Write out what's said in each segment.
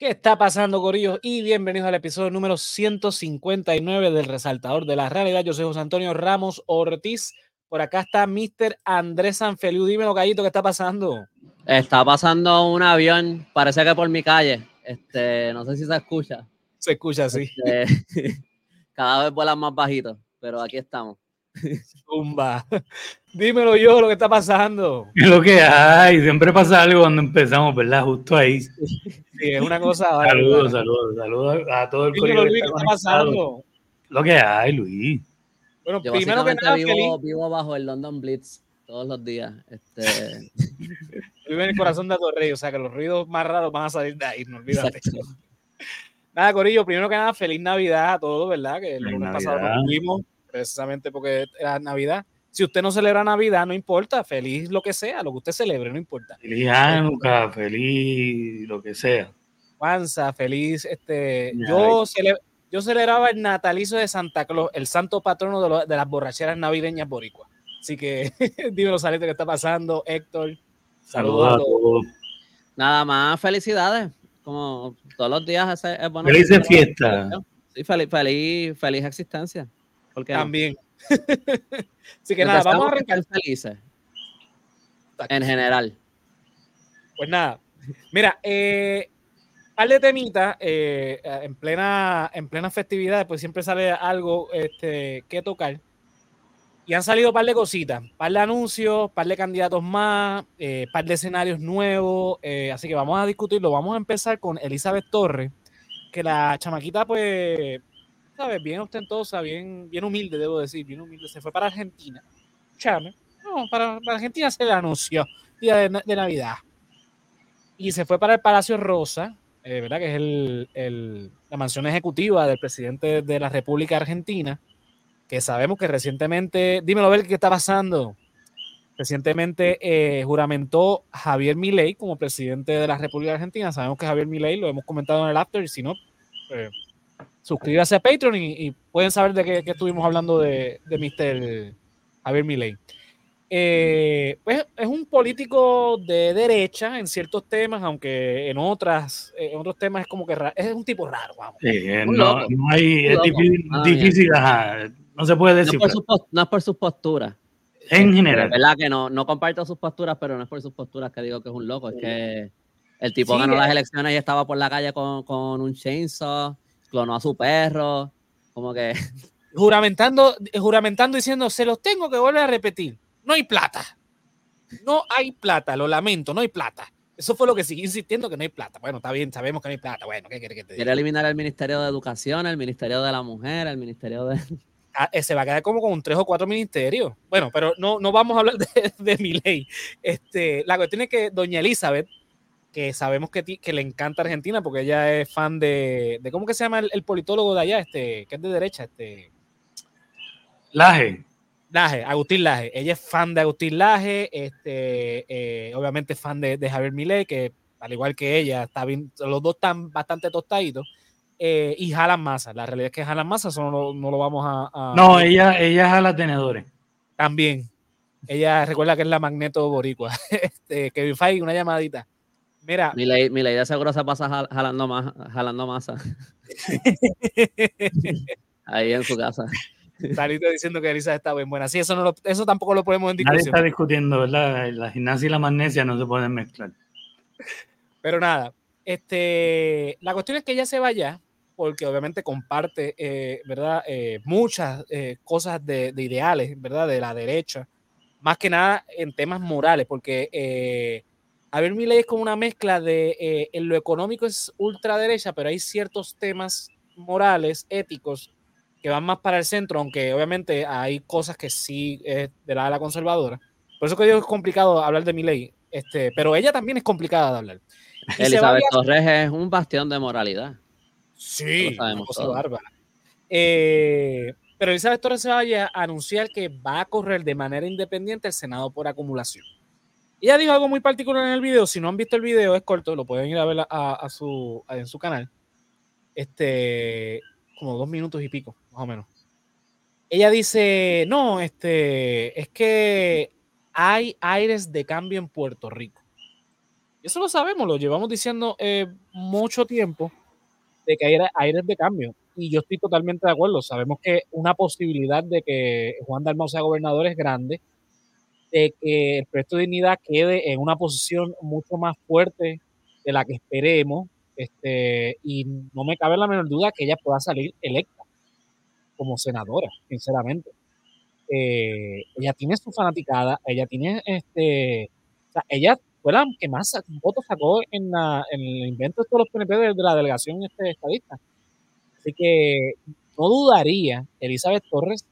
¿Qué está pasando, Corillos? Y bienvenidos al episodio número 159 del Resaltador de la Realidad. Yo soy José Antonio Ramos Ortiz. Por acá está Mr. Andrés Sanfeliu. Dímelo, Gallito, ¿qué está pasando? Está pasando un avión, parece que por mi calle. Este, no sé si se escucha. Se escucha, sí. Este, cada vez vuelan más bajitos, pero aquí estamos. Zumba. Dímelo yo, lo que está pasando. Es lo que hay, siempre pasa algo cuando empezamos, ¿verdad? Justo ahí. Sí, es una cosa. Saludos, saludos, saludos a todo el Dímelo, Luis, ¿qué está pasando? Lo que hay, Luis. Bueno, Yo primero que nada, vivo, feliz. vivo bajo el London Blitz todos los días. Este, Vive en el corazón de Torrey, o sea que los ruidos más raros van a salir de ahí, no olvídate. exacto. Nada, Corillo, primero que nada, feliz Navidad a todos, ¿verdad? Que el lunes pasado Navidad. no tuvimos, precisamente porque era Navidad. Si usted no celebra Navidad, no importa, feliz lo que sea, lo que usted celebre, no importa. Feliz Hanukkah, feliz lo que sea. Panza, feliz, este, yo, cele- yo celebraba el natalicio de Santa Claus, el santo patrono de, lo- de las borracheras navideñas boricuas. Así que dímelo, Salete, ¿qué está pasando? Héctor, saludos a todos. todos. Nada más, felicidades. Como todos los días es bueno. Felices fiestas. Sí, feliz, feliz, feliz existencia. También. Así que nada, vamos a arrancar. felices. En general. Pues nada, mira, eh, par de temitas eh, en plena en plena festividad, pues siempre sale algo este, que tocar. Y han salido un par de cositas, par de anuncios, par de candidatos más, eh, par de escenarios nuevos. eh, así que vamos a discutirlo. Vamos a empezar con Elizabeth Torres, que la chamaquita, pues, ¿sabes? Bien ostentosa, bien, bien humilde, debo decir, bien humilde. Se fue para Argentina. Chame. No, para, para Argentina se le anunció día de, de Navidad y se fue para el Palacio Rosa, eh, ¿verdad? Que es el, el- la mansión ejecutiva del presidente de la República Argentina, que sabemos que recientemente, dímelo ver qué está pasando. Recientemente eh, juramentó Javier Milei como presidente de la República Argentina. Sabemos que Javier Milei lo hemos comentado en el after, y si no, eh, suscríbase a Patreon y, y pueden saber de qué, qué estuvimos hablando de, de Mr. Javier Milei. Eh, pues es un político de derecha en ciertos temas, aunque en otras, en otros temas es como que ra- es un tipo raro, vamos. Sí, eh, no, no hay, es difícil, Ah, difícil, ajá, no se puede No, decir. por su pos- no es por sus posturas. en De general. verdad que no, no comparto sus posturas, pero no es por sus posturas que digo que es un loco. Es que el tipo Sí, ganó las eh. elecciones y estaba por la calle con, con un chainsaw, clonó a su perro. Como que Juramentando, juramentando diciendo, se los tengo que volver a repetir, no hay plata. No hay plata, lo lamento, no hay plata. Eso fue lo que siguió insistiendo que no hay plata. Bueno, está bien, sabemos que no hay plata. Bueno, ¿qué quiere que te diga? quiere eliminar el Ministerio de Educación, el Ministerio de la Mujer, el Ministerio de. Ah, eh, se va a quedar como con tres o cuatro ministerios. Bueno, pero no, no vamos a hablar de, de mi ley. Este, la cuestión es que doña Elizabeth, que sabemos que, que le encanta Argentina porque ella es fan de, de ¿cómo que se llama el, el politólogo de allá? Este, que es de derecha, este, Laje. Laje, Agustín Laje. Ella es fan de Agustín Laje, este, eh, obviamente es fan de, de Javier Milei, que al igual que ella, está bien, los dos están bastante tostaditos. eh, y jalan masa. La realidad es que jalan masa, eso no, lo- no lo vamos a, a- No, ella, ella es a la tenedores. También. Ella recuerda que es la magneto boricua. Este, Kevin Feige, una llamadita. Mira, Mi ley, mi ley de seguro se pasa jal- jalando, más, jalando masa ahí en su casa. Salito diciendo que Elisa está bien buena. Sí, eso, no lo- eso tampoco lo ponemos en Nadie discusión. está discutiendo, ¿verdad? La gimnasia y la magnesia no se pueden mezclar. Pero nada, este, la cuestión es que ella se vaya porque obviamente comparte, eh, ¿verdad? Eh, muchas eh, cosas de, de ideales, ¿verdad? De la derecha, más que nada en temas morales, porque eh, Javier Milei es como una mezcla de, eh, en lo económico es ultraderecha, pero hay ciertos temas morales, éticos, que van más para el centro, aunque obviamente hay cosas que sí es de la ala conservadora. Por eso que digo que es complicado hablar de Milei, este, pero ella también es complicada de hablar. Y Elizabeth a- Torres es un bastión de moralidad. Sí, sabemos una cosa bárbara. Eh, pero Elizabeth Torres se vaya a anunciar que va a correr de manera independiente el Senado por acumulación. Ella dijo algo muy particular en el video. Si no han visto el video, es corto, lo pueden ir a ver a, a su, a- en su canal. Este, como dos minutos y pico, más o menos. Ella dice: No, este, es que hay aires de cambio en Puerto Rico. Eso lo sabemos, lo llevamos diciendo eh, mucho tiempo de que hay aires de cambio. Y yo estoy totalmente de acuerdo. Sabemos que una posibilidad de que Juan Dalmau sea gobernador es grande, de que el proyecto de dignidad quede en una posición mucho más fuerte de la que esperemos. Este, y no me cabe la menor duda que ella pueda salir electa como senadora, sinceramente. Eh, ella tiene su fanaticada, ella tiene este, o sea, ella fue la que más votos sacó en, el invento de todos los PNP de, la delegación este estadista. Así que no dudaría Elizabeth Torres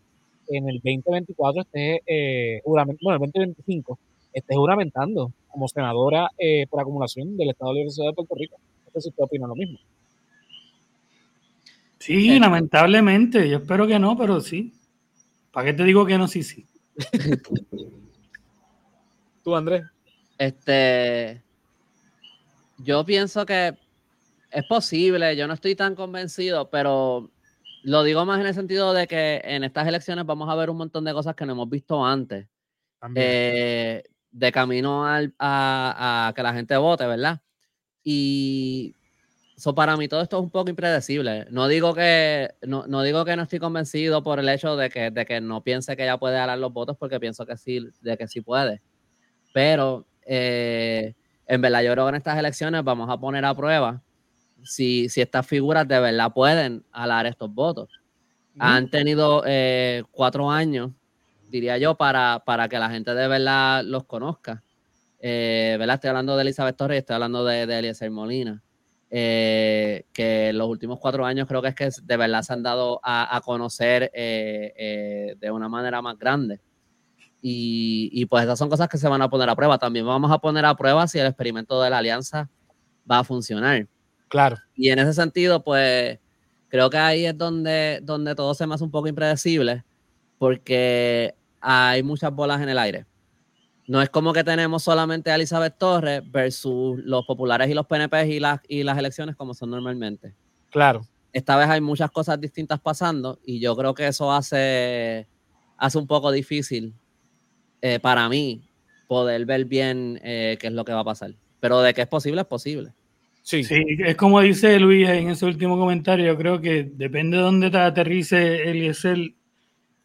en el 2024 esté, eh, bueno, el 2025 esté juramentando como senadora eh, por acumulación del Estado de la Universidad de Puerto Rico. No sé si usted opina lo mismo. Sí, eh, lamentablemente. Yo espero que no, pero sí. ¿Para qué te digo que no? Sí, sí. ¿Tú, Andrés? Este, yo pienso que es posible, yo no estoy tan convencido, pero lo digo más en el sentido de que en estas elecciones vamos a ver un montón de cosas que no hemos visto antes. Eh, de camino a, que la gente vote, ¿verdad? Y eso para mí todo esto es un poco impredecible. No digo que no, digo que no estoy convencido por el hecho de que, de que no piense que ella puede ganar los votos, porque pienso que sí, de que sí puede. Pero eh, en verdad yo creo que en estas elecciones vamos a poner a prueba si, si estas figuras de verdad pueden alar estos votos. Han tenido eh, cuatro años, diría yo, para, para que la gente de verdad los conozca. Eh, ¿verdad? Estoy hablando de Elizabeth Torres y estoy hablando de, de Eliezer Molina. que en los últimos cuatro años creo que es que de verdad se han dado a, a conocer de una manera más grande. Y, pues esas son cosas que se van a poner a prueba. También vamos a poner a prueba si el experimento de la alianza va a funcionar. Claro. Y en ese sentido, pues creo que ahí es donde, donde todo se me hace un poco impredecible, porque hay muchas bolas en el aire. No es como que tenemos solamente a Elizabeth Torres versus los populares y los PNP y las, y las elecciones como son normalmente. Claro. Esta vez hay muchas cosas distintas pasando y yo creo que eso hace, hace un poco difícil eh, para mí, poder ver bien eh, qué es lo que va a pasar. Pero de que es posible, es posible. Sí. sí, es como dice Luis en ese último comentario, yo creo que depende de dónde te aterrice Eliezer,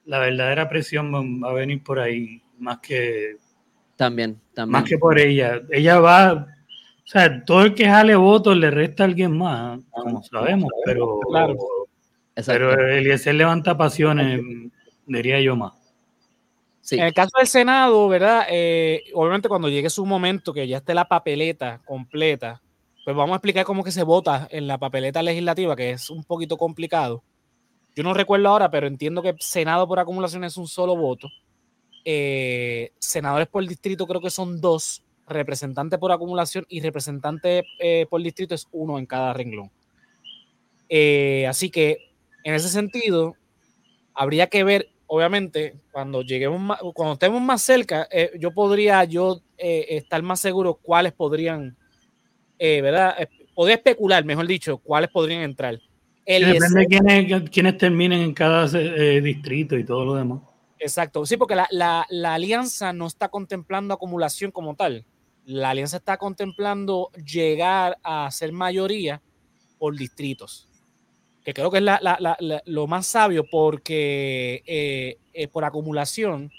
la verdadera presión va a venir por ahí, más que... También, también. Más que por ella. Ella va, o sea, todo el que jale votos le resta a alguien más, como sabemos, pero, claro. pero Eliezer levanta pasiones, diría yo más. En el caso del Senado, ¿verdad? Eh, obviamente cuando llegue su momento, que ya esté la papeleta completa, pues vamos a explicar cómo que se vota en la papeleta legislativa, que es un poquito complicado. Yo no recuerdo ahora, pero entiendo que Senado por acumulación es un solo voto. Eh, senadores por distrito creo que son dos, representante por acumulación y representante eh, por distrito es uno en cada renglón. así que en ese sentido, habría que ver obviamente, cuando lleguemos cuando estemos más cerca, eh, yo podría yo eh, estar más seguro cuáles podrían, eh, ¿verdad? Podría especular, mejor dicho, cuáles podrían entrar. depende de quiénes, quiénes, terminen en cada distrito y todo lo demás. Exacto, sí, porque la, la, la, alianza no está contemplando acumulación como tal. La alianza está contemplando llegar a ser mayoría por distritos que creo que es lo más sabio porque eh, eh, por acumulación,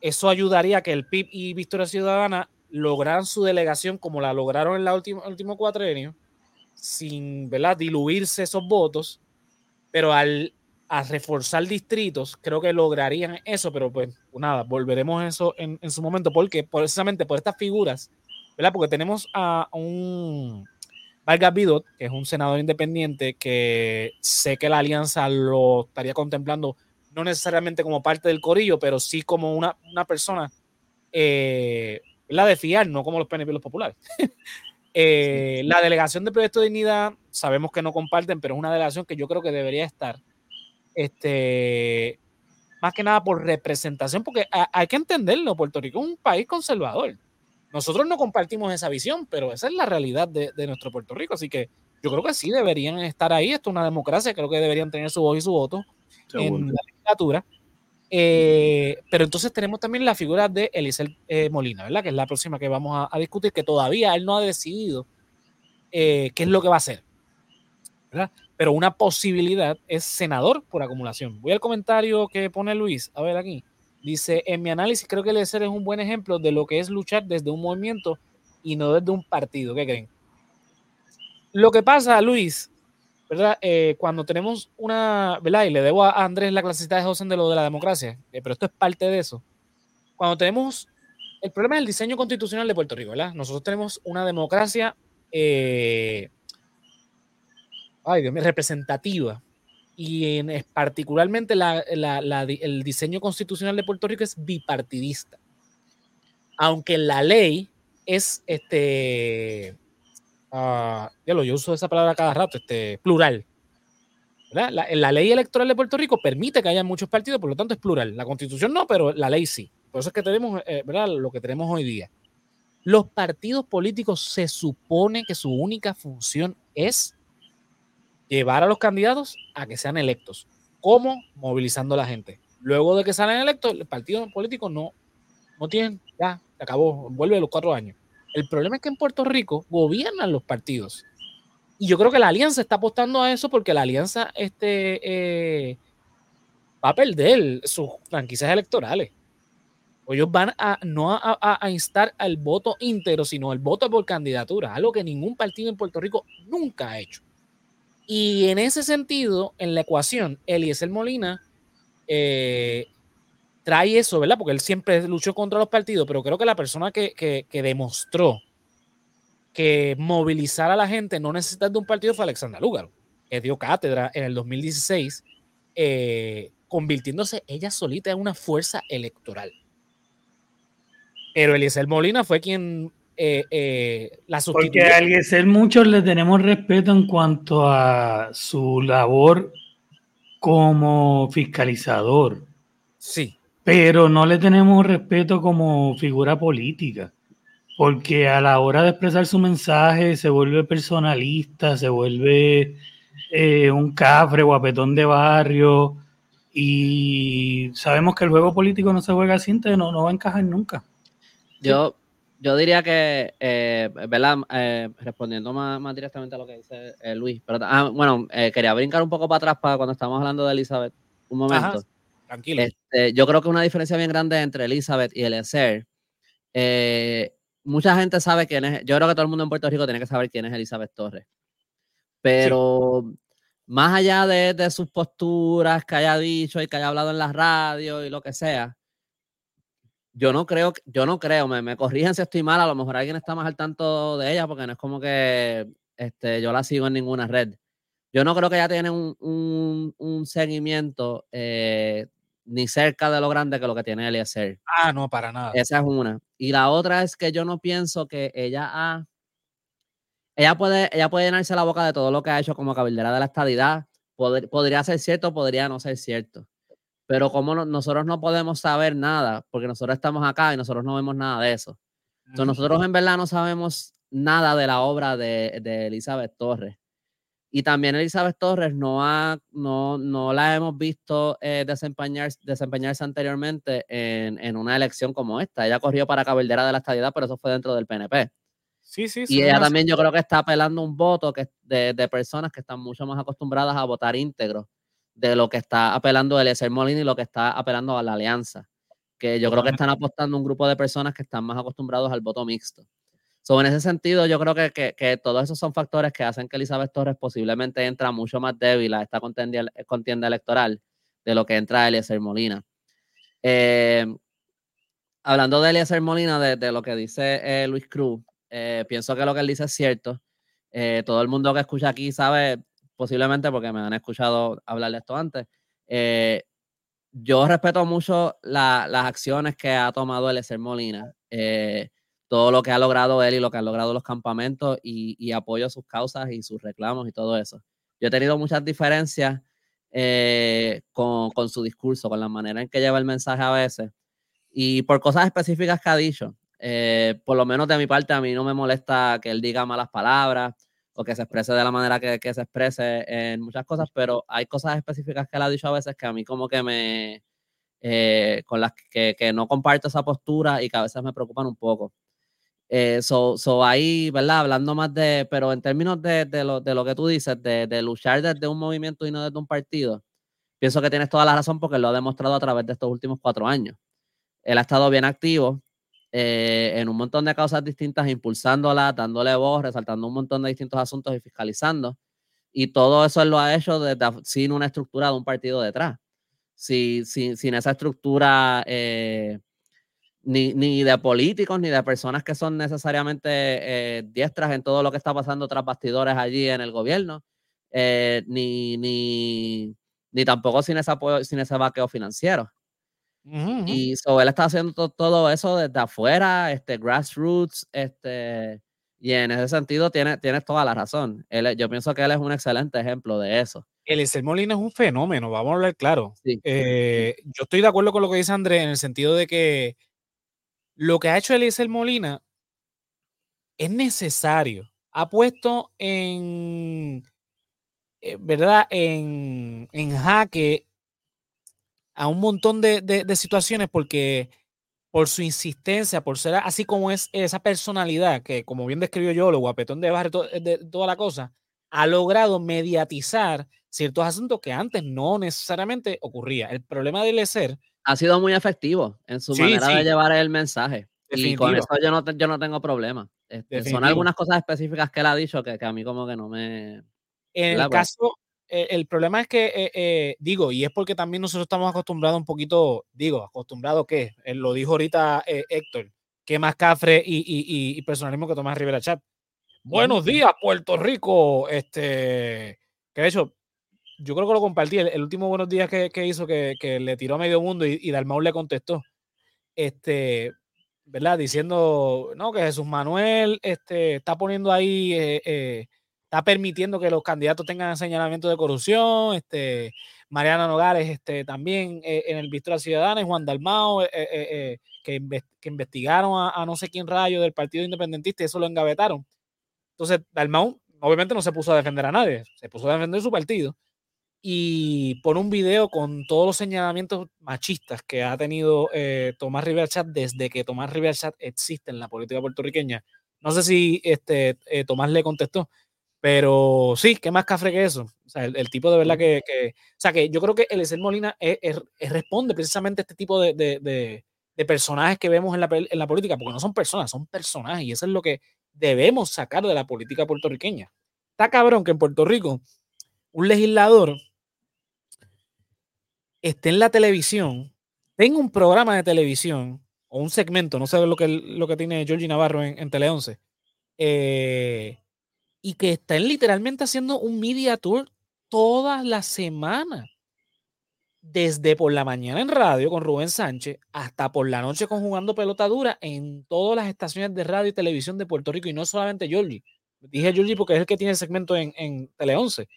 eso ayudaría a que el PIB y Victoria Ciudadana lograran su delegación como la lograron en el último, cuatrenio, sin ¿verdad? diluirse esos votos, pero al reforzar distritos, creo que lograrían eso, pero pues nada, volveremos a eso en, en su momento, porque precisamente por estas figuras, ¿verdad? Porque tenemos a un Vargas Vidot, que es un senador independiente que sé que la alianza lo estaría contemplando, no necesariamente como parte del corillo, pero sí como una, una persona, eh, la de fiar, no como los PNP los populares. Eh, la delegación de Proyecto de Dignidad, sabemos que no comparten, pero es una delegación que yo creo que debería estar. Este, más que nada por representación, porque hay que entenderlo, Puerto Rico es un país conservador. Nosotros no compartimos esa visión, pero esa es la realidad de, nuestro Puerto Rico. Así que yo creo que sí deberían estar ahí. Esto es una democracia, creo que deberían tener su voz y su voto en la legislatura. Eh, pero entonces tenemos también la figura de Eliezer eh, Molina, ¿verdad? Que es la próxima que vamos a, discutir, que todavía él no ha decidido qué es lo que va a hacer. ¿verdad? Pero una posibilidad es senador por acumulación. Voy al comentario que pone Luis, a ver aquí. Dice, en mi análisis creo que Eliezer es un buen ejemplo de lo que es luchar desde un movimiento y no desde un partido. ¿Qué creen? Lo que pasa, Luis, ¿verdad? Eh, cuando tenemos una, ¿verdad? Y le debo a Andrés la clasicita de José de lo de la democracia, eh, pero esto es parte de eso. Cuando tenemos, el problema es el diseño constitucional de Puerto Rico, ¿verdad? Nosotros tenemos una democracia, eh, ay Dios mío, representativa. Y en, particularmente el diseño constitucional de Puerto Rico es bipartidista. Aunque la ley es este uh, yo uso esa palabra cada rato, este, plural. La, la, ley electoral de Puerto Rico permite que haya muchos partidos, por lo tanto es plural. La constitución no, pero la ley sí. Por eso es que tenemos eh, ¿verdad? lo que tenemos hoy día. Los partidos políticos se supone que su única función es llevar a los candidatos a que sean electos. ¿Cómo? Movilizando a la gente. Luego de que salen electos, el partido político no, no tienen, ya, se acabó, vuelve a los cuatro años. El problema es que en Puerto Rico gobiernan los partidos. Y yo creo que la alianza está apostando a eso porque la alianza este, eh, va a perder sus franquicias electorales. Ellos van a no a, instar al voto íntegro, sino el voto por candidatura, algo que ningún partido en Puerto Rico nunca ha hecho. Y en ese sentido, en la ecuación, Eliezer Molina eh, trae eso, ¿verdad? Porque él siempre luchó contra los partidos, pero creo que la persona que, demostró que movilizar a la gente no necesita de un partido fue Alexandra Lúgaro, que dio cátedra en el 2016, eh, convirtiéndose ella solita en una fuerza electoral. Pero Eliezer Molina fue quien eh, eh, la sustituyó. Porque a Eliezer muchos le tenemos respeto en cuanto a su labor como fiscalizador. Sí pero no le tenemos respeto como figura política, porque a la hora de expresar su mensaje se vuelve personalista, se vuelve eh, un cafre, guapetón de barrio, y sabemos que el juego político no se juega así, entonces no, no va a encajar nunca. Yo, yo diría que, eh, ¿verdad? Eh, respondiendo más, directamente a lo que dice Luis, pero, ah, bueno, quería brincar un poco para atrás para cuando estábamos hablando de Elizabeth, un momento. Tranquilo. Este, yo creo que una diferencia bien grande entre Elizabeth y Eliezer. Eh, mucha gente sabe quién es. Yo creo que todo el mundo en Puerto Rico tiene que saber quién es Elizabeth Torres. Pero más allá de, sus posturas que haya dicho y que haya hablado en la radio y lo que sea, yo no creo, yo no creo, me, me corrigen si estoy mal, a lo mejor alguien está más al tanto de ella porque no es como que este, yo la sigo en ninguna red. Yo no creo que ella tiene un, un, seguimiento eh, ni cerca de lo grande que lo que tiene Eliezer. Ah, no, para nada. Esa es una. Y la otra es que yo no pienso que ella ha. Ella puede, ella puede llenarse la boca de todo lo que ha hecho como cabildera de la estadidad. podría ser cierto, podría no ser cierto. Pero como nosotros no podemos saber nada, porque nosotros estamos acá y nosotros no vemos nada de eso. Entonces, nosotros en verdad no sabemos nada de la obra de, de Elizabeth Torres. Y también Elizabeth Torres no, ha, no, no la hemos visto eh, desempeñar, desempeñarse anteriormente en, en, una elección como esta. Ella corrió para cabildera de la estadidad, pero eso fue dentro del PNP. Sí, sí, sí. Y ella también yo creo que está apelando un voto que, de, de, personas que están mucho más acostumbradas a votar íntegro de lo que está apelando Eliezer Molina y lo que está apelando a la alianza. Que yo creo que están apostando un grupo de personas que están más acostumbrados al voto mixto en ese sentido, yo creo que, que, todos esos son factores que hacen que Elizabeth Torres posiblemente entra mucho más débil a esta contienda, contienda electoral de lo que entra Eliezer Molina. Eh, hablando de Eliezer Molina, de, lo que dice eh, Luis Cruz, eh, pienso que lo que él dice es cierto. todo el mundo que escucha aquí sabe, posiblemente porque me han escuchado hablar de esto antes, yo respeto mucho las acciones que ha tomado Eliezer Molina todo lo que ha logrado él y lo que han logrado los campamentos y, y apoyo sus causas y sus reclamos y todo eso. Yo he tenido muchas diferencias eh, con, con, su discurso, con la manera en que lleva el mensaje a veces y por cosas específicas que ha dicho. Eh, por lo menos de mi parte, a mí no me molesta que él diga malas palabras o que se exprese de la manera que, que se exprese en muchas cosas, pero hay cosas específicas que él ha dicho a veces que a mí como que me, eh, con las que, que, no comparto esa postura y que a veces me preocupan un poco. Eh, so, ahí, ¿verdad? Hablando más de, pero en términos de, de, lo, de lo, que tú dices, de, luchar desde un movimiento y no desde un partido, pienso que tienes toda la razón porque lo ha demostrado a través de estos últimos cuatro años. Él ha estado bien activo eh, en un montón de causas distintas, impulsándolas, dándole voz, resaltando un montón de distintos asuntos y fiscalizando. Y todo eso él lo ha hecho sin una estructura de un partido detrás. Si, sin esa estructura eh, ni, ni, de políticos, ni de personas que son necesariamente eh, diestras en todo lo que está pasando tras bastidores allí en el gobierno, eh, ni, ni, ni, tampoco sin ese, apoyo, sin ese vaqueo financiero. Y so, él está haciendo todo eso desde afuera, este, grassroots, este, y en ese sentido tienes, tienes toda la razón. Él, yo pienso que él es un excelente ejemplo de eso. Eliezer Molina es un fenómeno, vamos a hablar claro. Eh, yo estoy de acuerdo con lo que dice Andrés en el sentido de que lo que ha hecho Eliezer Molina es necesario. Ha puesto en, eh, ¿verdad? En, en, jaque a un montón de, de, situaciones porque por su insistencia, por ser así como es esa personalidad que, como bien describió yo, lo guapetón de barrio, de, toda la cosa, ha logrado mediatizar ciertos asuntos que antes no necesariamente ocurría. El problema de ser ha sido muy efectivo en su manera de llevar el mensaje. Y con eso yo no, yo no tengo problema. Este, son algunas cosas específicas que él ha dicho que, que a mí como que no me... En el caso, eh, el problema es que, eh, eh, digo, y es porque también nosotros estamos acostumbrados un poquito, digo, acostumbrados que, lo dijo ahorita Héctor, que más cafre y, y, y, personalismo que Tomás Rivera Chat. Buenos días, Puerto Rico. Este, que de hecho, yo creo que lo compartí, el, último buenos días que, hizo, que, le tiró a medio mundo y, y Dalmau le contestó, este, ¿verdad? Diciendo, no, que Jesús Manuel este, está poniendo ahí, eh, eh, está permitiendo que los candidatos tengan señalamiento de corrupción, este, Mariana Nogales este, también eh, en el Visto de la Juan Dalmau, que, que, investigaron a, a, no sé quién rayo del Partido Independentista y eso lo engavetaron. Entonces, Dalmau obviamente no se puso a defender a nadie, se puso a defender su partido y por un video con todos los señalamientos machistas que ha tenido eh, Tomás Rivera Chat desde que Tomás Rivera Chat existe en la política puertorriqueña. No sé si este, eh, Tomás le contestó, pero sí, ¿qué más cafre que eso? O sea, el, tipo de verdad que, que, O sea, que yo creo que el Eliezer Molina responde precisamente a este tipo de, de, de, personajes que vemos en la, en la política, porque no son personas, son personajes, y eso es lo que debemos sacar de la política puertorriqueña. Está cabrón que en Puerto Rico un legislador esté en la televisión, tenga un programa de televisión o un segmento, no sé lo que, lo que tiene Georgie Navarro en, Tele 11, eh, y que estén literalmente haciendo un media tour todas las semanas. Desde por la mañana en radio con Rubén Sánchez hasta por la noche con Jugando Pelota Dura en todas las estaciones de radio y televisión de Puerto Rico y no solamente Georgie. Dije Georgie porque es el que tiene el segmento en, en Tele 11.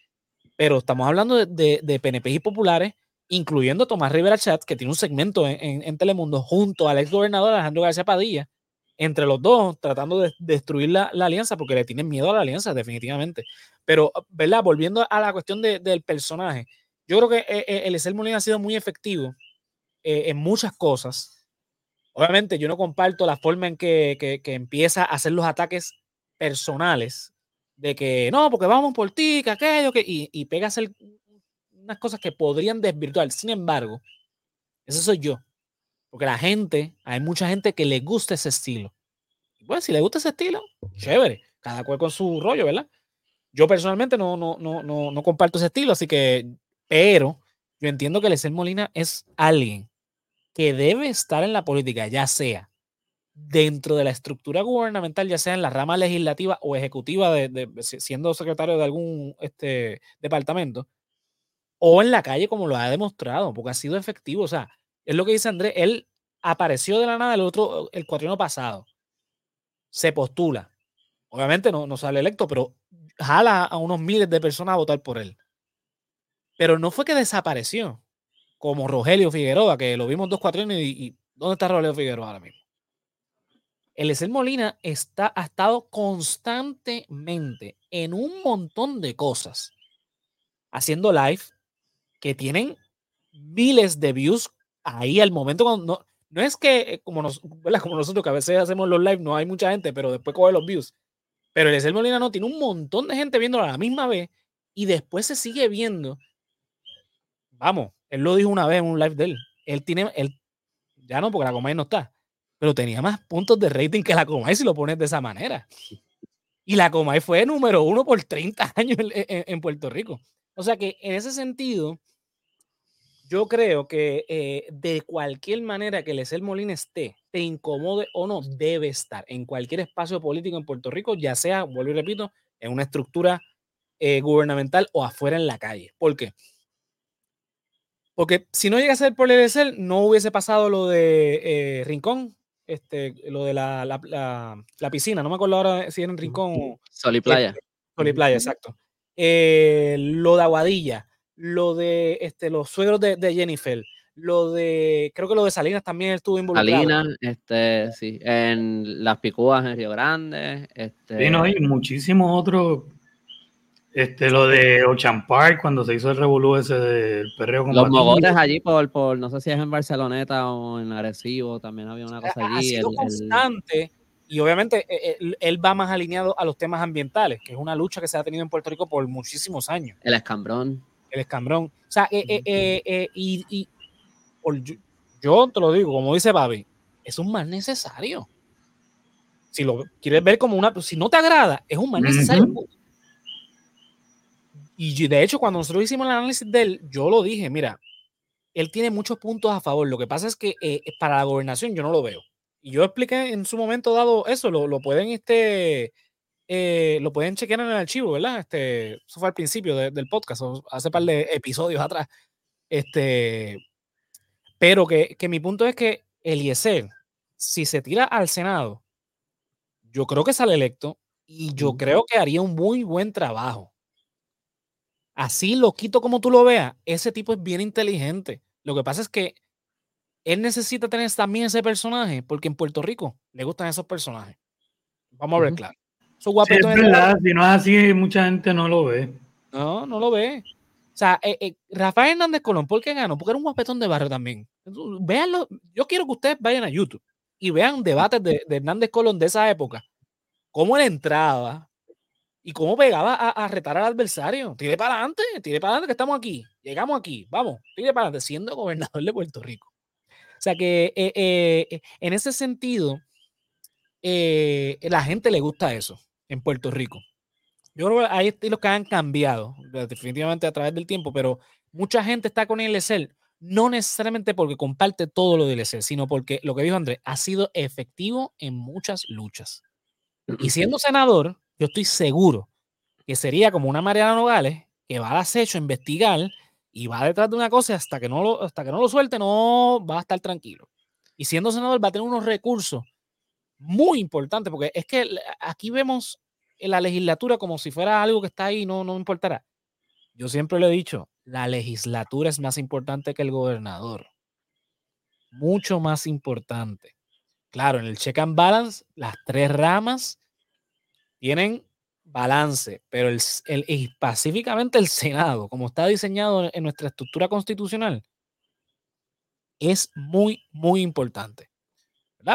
Pero estamos hablando de, de, de PNP y populares incluyendo Tomás Rivera Chat, que tiene un segmento en, Telemundo junto al ex gobernador Alejandro García Padilla, entre los dos, tratando de destruir la, alianza, porque le tienen miedo a la alianza, definitivamente. Pero, ¿verdad? Volviendo a la cuestión del personaje, yo creo que eh, eh, el Esel Molina ha sido muy efectivo eh, en muchas cosas. Obviamente, yo no comparto la forma en que, empieza a hacer los ataques personales, de que no, porque vamos por ti, que aquello, que, y, y pega a hacer unas cosas que podrían desvirtuar. Sin embargo, eso soy yo. Porque la gente, hay mucha gente que le gusta ese estilo. Pues si le gusta ese estilo, chévere. Cada cual con su rollo, ¿verdad? Yo personalmente no, no, no, no, no comparto ese estilo, así que, pero yo entiendo que Lecer Molina es alguien que debe estar en la política, ya sea dentro de la estructura gubernamental, ya sea en la rama legislativa o ejecutiva, de, siendo secretario de algún este, departamento, o en la calle como lo ha demostrado, porque ha sido efectivo. O sea, es lo que dice Andrés, él apareció de la nada el otro, el cuatrienio pasado, se postula. Obviamente no, no sale electo, pero jala a unos miles de personas a votar por él. Pero no fue que desapareció, como Rogelio Figueroa, que lo vimos dos cuatrienios y, y ¿dónde está Rogelio Figueroa ahora mismo? El Molina está, ha estado constantemente en un montón de cosas, haciendo live, que tienen miles de views ahí al momento cuando no, no es que eh, como, nos, como nosotros que a veces hacemos los live, no hay mucha gente, pero después coge los views. Pero el Molina no tiene un montón de gente viéndolo a la misma vez y después se sigue viendo. Vamos, él lo dijo una vez en un live de él. Él tiene, él, ya no, porque la Comay no está, pero tenía más puntos de rating que la Comay si lo pones de esa manera. Y la Comay fue número uno por 30 años en Puerto Rico. O sea que en ese sentido, yo creo que eh, de cualquier manera que el Molina esté, te incomode o no, debe estar en cualquier espacio político en Puerto Rico, ya sea, vuelvo y repito, en una estructura eh, gubernamental o afuera en la calle. ¿Por qué? Porque si no llega a ser por no hubiese pasado lo de eh, Rincón, este, lo de la, la, piscina, no me acuerdo ahora si era en Rincón o... Sol y Playa. Sol y Playa, exacto. lo de Aguadilla lo de este, los suegros de, Jennifer, lo de, creo que lo de Salinas también estuvo involucrado. Salinas, este, sí, en Las Picúas en Río Grande. Este... Sí, no, hay muchísimos otros. Este, lo de Ocean Park, cuando se hizo el revolú ese del perreo con Los mogotes allí por, por, no sé si es en Barceloneta o en Arecibo, también había una cosa allí. Ha sido constante y obviamente eh, eh, él, va más alineado a los temas ambientales, que es una lucha que se ha tenido en Puerto Rico por muchísimos años. El escambrón el escambrón. O sea, eh, eh, eh, y, yo, te lo digo, como dice Babi, es un mal necesario. Si lo quieres ver como una, si no te agrada, es un mal necesario. Y de hecho, cuando nosotros hicimos el análisis de él, yo lo dije, mira, él tiene muchos puntos a favor. Lo que pasa es que para la gobernación yo no lo veo. Y yo expliqué en su momento dado eso, lo, lo pueden este, eh, lo pueden chequear en el archivo, ¿verdad? Este, eso fue al principio del podcast, hace par de episodios atrás. Este, pero que, mi punto es que Eliezer, si se tira al Senado, yo creo que sale electo y yo creo que haría un muy buen trabajo. Así lo quito como tú lo veas, ese tipo es bien inteligente. Lo que pasa es que él necesita tener también ese personaje, porque en Puerto Rico le gustan esos personajes. Vamos a ver, claro es verdad, si no es así, mucha gente no lo ve. No, no lo ve. O sea, eh, eh, Rafael Hernández Colón, ¿por qué ganó? Porque era un guapetón de barrio también. Véanlo. Yo quiero que ustedes vayan a YouTube y vean debates de, Hernández Colón de esa época. Cómo él entraba y cómo pegaba a, retar al adversario. Tire para adelante, tire para adelante, que estamos aquí. Llegamos aquí, vamos, tire para adelante, siendo gobernador de Puerto Rico. O sea que eh, en ese sentido, la gente le gusta eso en Puerto Rico. Yo creo que hay estilos que han cambiado definitivamente a través del tiempo, pero mucha gente está con el ESL, no necesariamente porque comparte todo lo del ESL, sino porque lo que dijo Andrés, ha sido efectivo en muchas luchas. Y siendo senador, yo estoy seguro que sería como una Mariana Nogales que va al acecho a investigar y va detrás de una cosa hasta que no lo, hasta que no lo suelte, no va a estar tranquilo. Y siendo senador va a tener unos recursos muy importante, porque es que aquí vemos la legislatura como si fuera algo que está ahí, no, no importará. Yo siempre lo he dicho, la legislatura es más importante que el gobernador. Mucho más importante. Claro, en el check and balance, las tres ramas tienen balance, pero el, el, específicamente el Senado, como está diseñado en nuestra estructura constitucional, es muy, muy importante.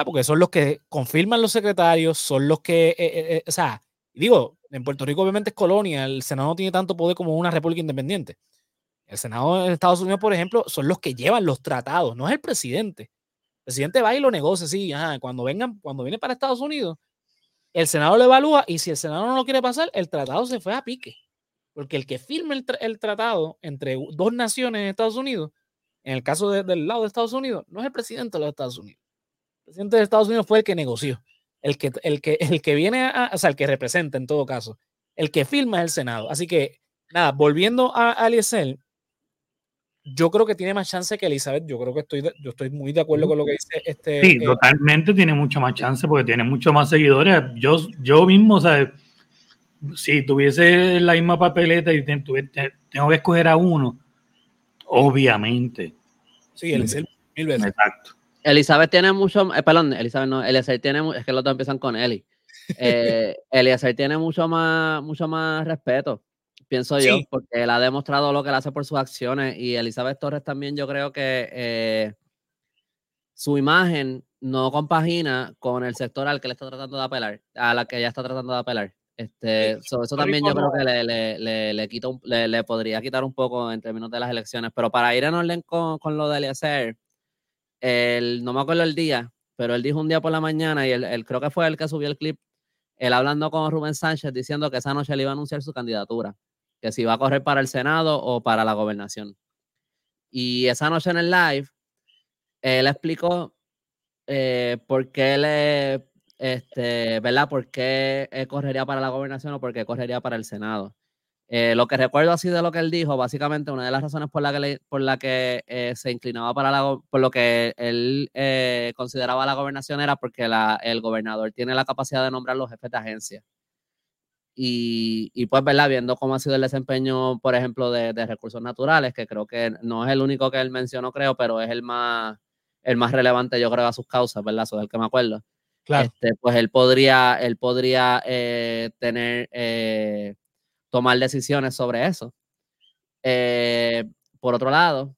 Porque son los que confirman los secretarios, son los que, eh, eh, eh, o sea, digo, en Puerto Rico obviamente es colonia, el Senado no tiene tanto poder como una república independiente. El Senado de Estados Unidos, por ejemplo, son los que llevan los tratados, no es el presidente. El presidente va y lo negocia, sí, cuando vengan, cuando viene para Estados Unidos, el Senado lo evalúa y si el Senado no lo quiere pasar, el tratado se fue a pique. Porque el que firme el tratado entre dos naciones en Estados Unidos, en el caso del lado de Estados Unidos, no es el presidente de los Estados Unidos presidente de Estados Unidos fue el que negoció. El que, el que, el que viene, a, o sea, el que representa en todo caso. El que firma es el Senado. Así que, nada, volviendo a Aliesel, yo creo que tiene más chance que Elizabeth. Yo creo que estoy, yo estoy muy de acuerdo con lo que dice este. Sí, eh, totalmente tiene mucho más chance porque tiene mucho más seguidores. Yo, yo mismo, o sea, si tuviese la misma papeleta y tengo que escoger a uno, obviamente. Sí, Elizabeth, mil veces. Exacto. Elizabeth tiene mucho, eh, perdón, Elizabeth no, Eliezer tiene, es que los dos empiezan con Eli. Eh, Eliezer tiene mucho más, mucho más respeto, pienso yo, porque él ha demostrado lo que él hace por sus acciones y Elizabeth Torres también yo creo que eh, su imagen no compagina con el sector al que le está tratando de apelar, a la que ella está tratando de apelar. Este, eso también yo creo que le, le, le, le, le, podría quitar un poco en términos de las elecciones. Pero para ir en orden con, con lo de Eliezer, el, no me acuerdo el día, pero él dijo un día por la mañana, y él, creo que fue el que subió el clip, él hablando con Rubén Sánchez diciendo que esa noche le iba a anunciar su candidatura, que si iba a correr para el Senado o para la gobernación. Y esa noche en el live, él explicó eh, por qué le, este, ¿verdad? ¿Por qué correría para la gobernación o por qué correría para el Senado? Eh, lo que recuerdo así de lo que él dijo, básicamente una de las razones por la que, por la que eh, se inclinaba para la, por lo que él eh, consideraba la gobernación era porque la, el gobernador tiene la capacidad de nombrar los jefes de agencia. Y, y, pues, ¿verdad? Viendo cómo ha sido el desempeño, por ejemplo, de, de, recursos naturales, que creo que no es el único que él mencionó, creo, pero es el más, el más relevante, yo creo, a sus causas, ¿verdad? Eso es el que me acuerdo. Claro. Este, pues él podría, él podría tener tomar decisiones sobre eso. Eh, por otro lado,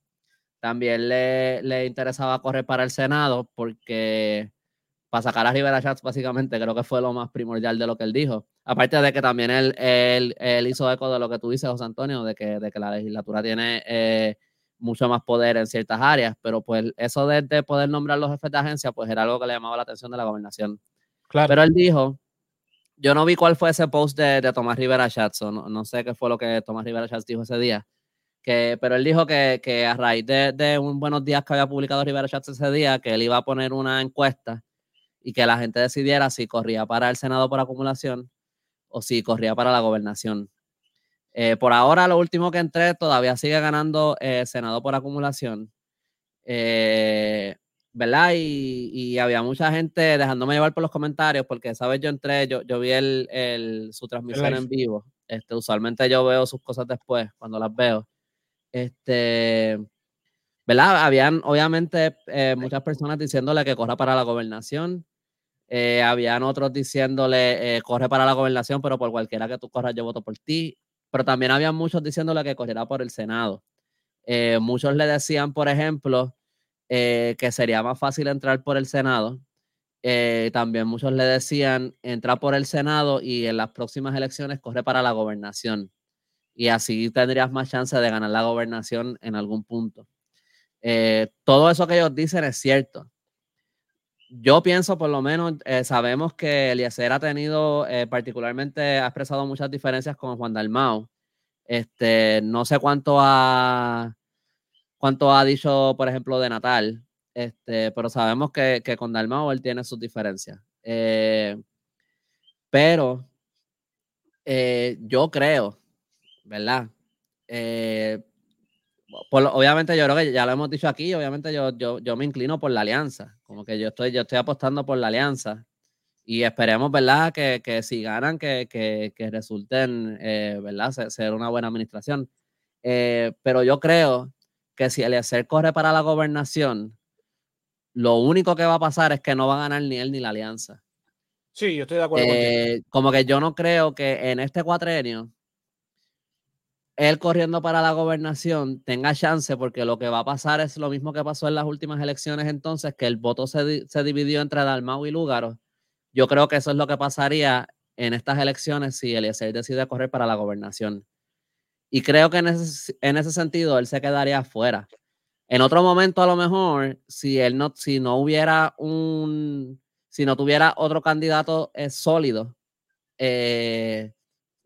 también le, le, interesaba correr para el Senado porque para sacar a Rivera Chats básicamente creo que fue lo más primordial de lo que él dijo. Aparte de que también él, él, él hizo eco de lo que tú dices, José Antonio, de que, de que la legislatura tiene eh, mucho más poder en ciertas áreas, pero pues eso de, de, poder nombrar los jefes de agencia pues era algo que le llamaba la atención de la gobernación. Claro. Pero él dijo yo no vi cuál fue ese post de, de Tomás Rivera Schatz, no, no, sé qué fue lo que Tomás Rivera Schatz dijo ese día, que, pero él dijo que, que a raíz de, de, un Buenos Días que había publicado Rivera Schatz ese día, que él iba a poner una encuesta y que la gente decidiera si corría para el Senado por acumulación o si corría para la gobernación. Eh, por ahora, lo último que entré, todavía sigue ganando eh, Senado por acumulación. Eh, ¿verdad? Y, había mucha gente dejándome llevar por los comentarios, porque, ¿sabes? Yo entré, yo, yo vi el, el su transmisión en vivo. Este, usualmente yo veo sus cosas después, cuando las veo. Este, ¿verdad? Habían, obviamente, eh, muchas personas diciéndole que corra para la gobernación. Eh, habían otros diciéndole, eh, corre para la gobernación, pero por cualquiera que tú corras, yo voto por ti. Pero también había muchos diciéndole que corriera por el Senado. muchos le decían, por ejemplo, eh, que sería más fácil entrar por el Senado. Eh, también muchos le decían, entra por el Senado y en las próximas elecciones corre para la gobernación. Y así tendrías más chance de ganar la gobernación en algún punto. Eh, todo eso que ellos dicen es cierto. Yo pienso, por lo menos, sabemos que Eliezer ha tenido, particularmente, ha expresado muchas diferencias con Juan Dalmau. Este, no sé cuánto ha, cuánto ha dicho, por ejemplo, de Natal, este, pero sabemos que, que con Dalmau él tiene sus diferencias. Eh, pero eh, yo creo, ¿verdad? Eh, obviamente yo creo que ya lo hemos dicho aquí, obviamente yo, yo, yo me inclino por la alianza, como que yo estoy, yo estoy apostando por la alianza y esperemos, ¿verdad? Que, que si ganan, que, que, que resulten, ¿verdad? Ser, una buena administración. pero yo creo que si Eliezer corre para la gobernación, lo único que va a pasar es que no va a ganar ni él ni la alianza. Sí, yo estoy de acuerdo eh, Como que yo no creo que en este cuatrenio él corriendo para la gobernación tenga chance, porque lo que va a pasar es lo mismo que pasó en las últimas elecciones entonces, que el voto se, se dividió entre Dalmau y Lúgaro. Yo creo que eso es lo que pasaría en estas elecciones si Eliezer decide correr para la gobernación. Y creo que en ese, en ese sentido él se quedaría afuera. En otro momento, a lo mejor, si él no, si no hubiera un, si no tuviera otro candidato eh, sólido, eh,